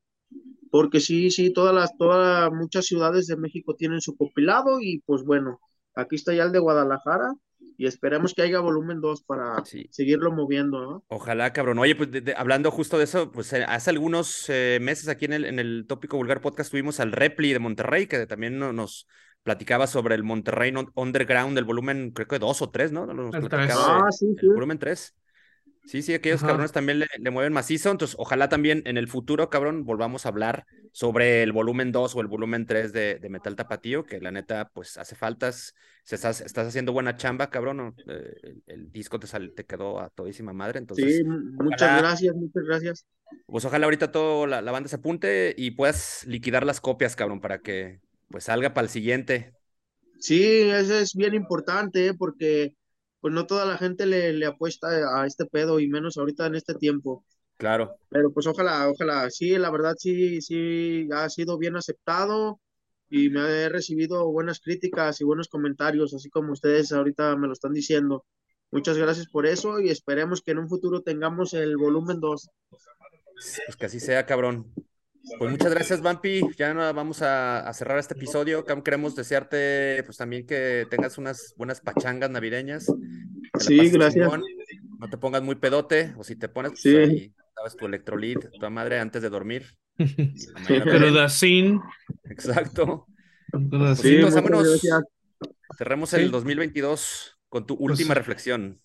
porque sí, sí, todas las, todas, muchas ciudades de México tienen su compilado y pues bueno, aquí está ya el de Guadalajara y esperemos que haya volumen 2 para seguirlo moviendo, ¿no? Ojalá, cabrón. Oye, pues hablando justo de eso, pues eh, hace algunos eh, meses aquí en el, en el Tópico Vulgar Podcast tuvimos al Repli de Monterrey, que también nos platicaba sobre el Monterrey Underground, el volumen, creo que 2 o 3, ¿no? el, ah, sí, el volumen 3. Sí, sí, aquellos cabrones también le, mueven macizo. Entonces, ojalá también en el futuro, cabrón, volvamos a hablar sobre el volumen 2 o el volumen 3 de, de Metal Tapatío, que la neta, pues hace faltas. Se estás, estás haciendo buena chamba, cabrón. Eh, el, disco te, te quedó a todísima madre. Entonces, sí, muchas gracias, muchas gracias. Pues ojalá ahorita todo la, la banda se apunte y puedas liquidar las copias, cabrón, para que pues salga para el siguiente. Sí, eso es bien importante, ¿eh? porque pues no toda la gente le, le apuesta a este pedo y menos ahorita en este tiempo. Claro. Pero pues ojalá, ojalá, sí, la verdad sí, sí, ha sido bien aceptado y me he recibido buenas críticas y buenos comentarios, así como ustedes ahorita me lo están diciendo. Muchas gracias por eso y esperemos que en un futuro tengamos el volumen 2. Pues que así sea, cabrón. Pues muchas gracias, Vampi. Ya vamos a, cerrar este episodio. Queremos desearte, pues también que tengas unas buenas pachangas navideñas. Sí, gracias. No te pongas muy pedote, o si te pones, pues sí. ahí sabes tu electrolit, tu madre antes de dormir. <laughs> sin. Exacto. Pues sí, vámonos. Cerremos el 2022 con tu última pues reflexión.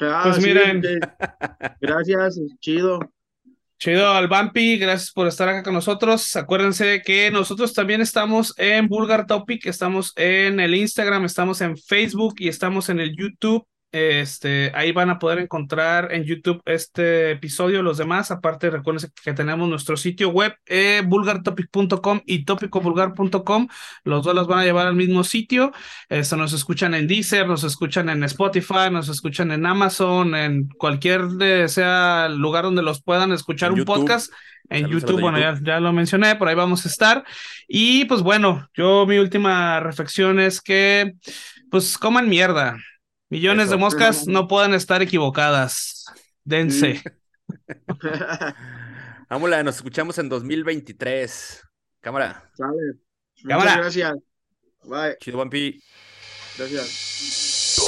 Ah, pues miren. <laughs> Gracias, chido. Chido al Bumpy, gracias por estar acá con nosotros. Acuérdense que nosotros también estamos en Vulgar Topic, estamos en el Instagram, estamos en Facebook y estamos en el YouTube. Este, ahí van a poder encontrar en YouTube este episodio, los demás. Aparte, recuerden que tenemos nuestro sitio web, eh, vulgartopic.com y topicovulgar.com. Los dos los van a llevar al mismo sitio. Esto nos escuchan en Deezer, nos escuchan en Spotify, nos escuchan en Amazon, en cualquier de, sea lugar donde los puedan escuchar un podcast. En YouTube, bueno, Ya, ya lo mencioné, por ahí vamos a estar. Y pues bueno, yo mi última reflexión es que, pues coman mierda Millones de moscas <laughs> no pueden estar equivocadas. Dense. Vámonos, <laughs> nos escuchamos en 2023. Cámara. Sale. Cámara. gracias. Bye. Chido, Bumpy. Gracias.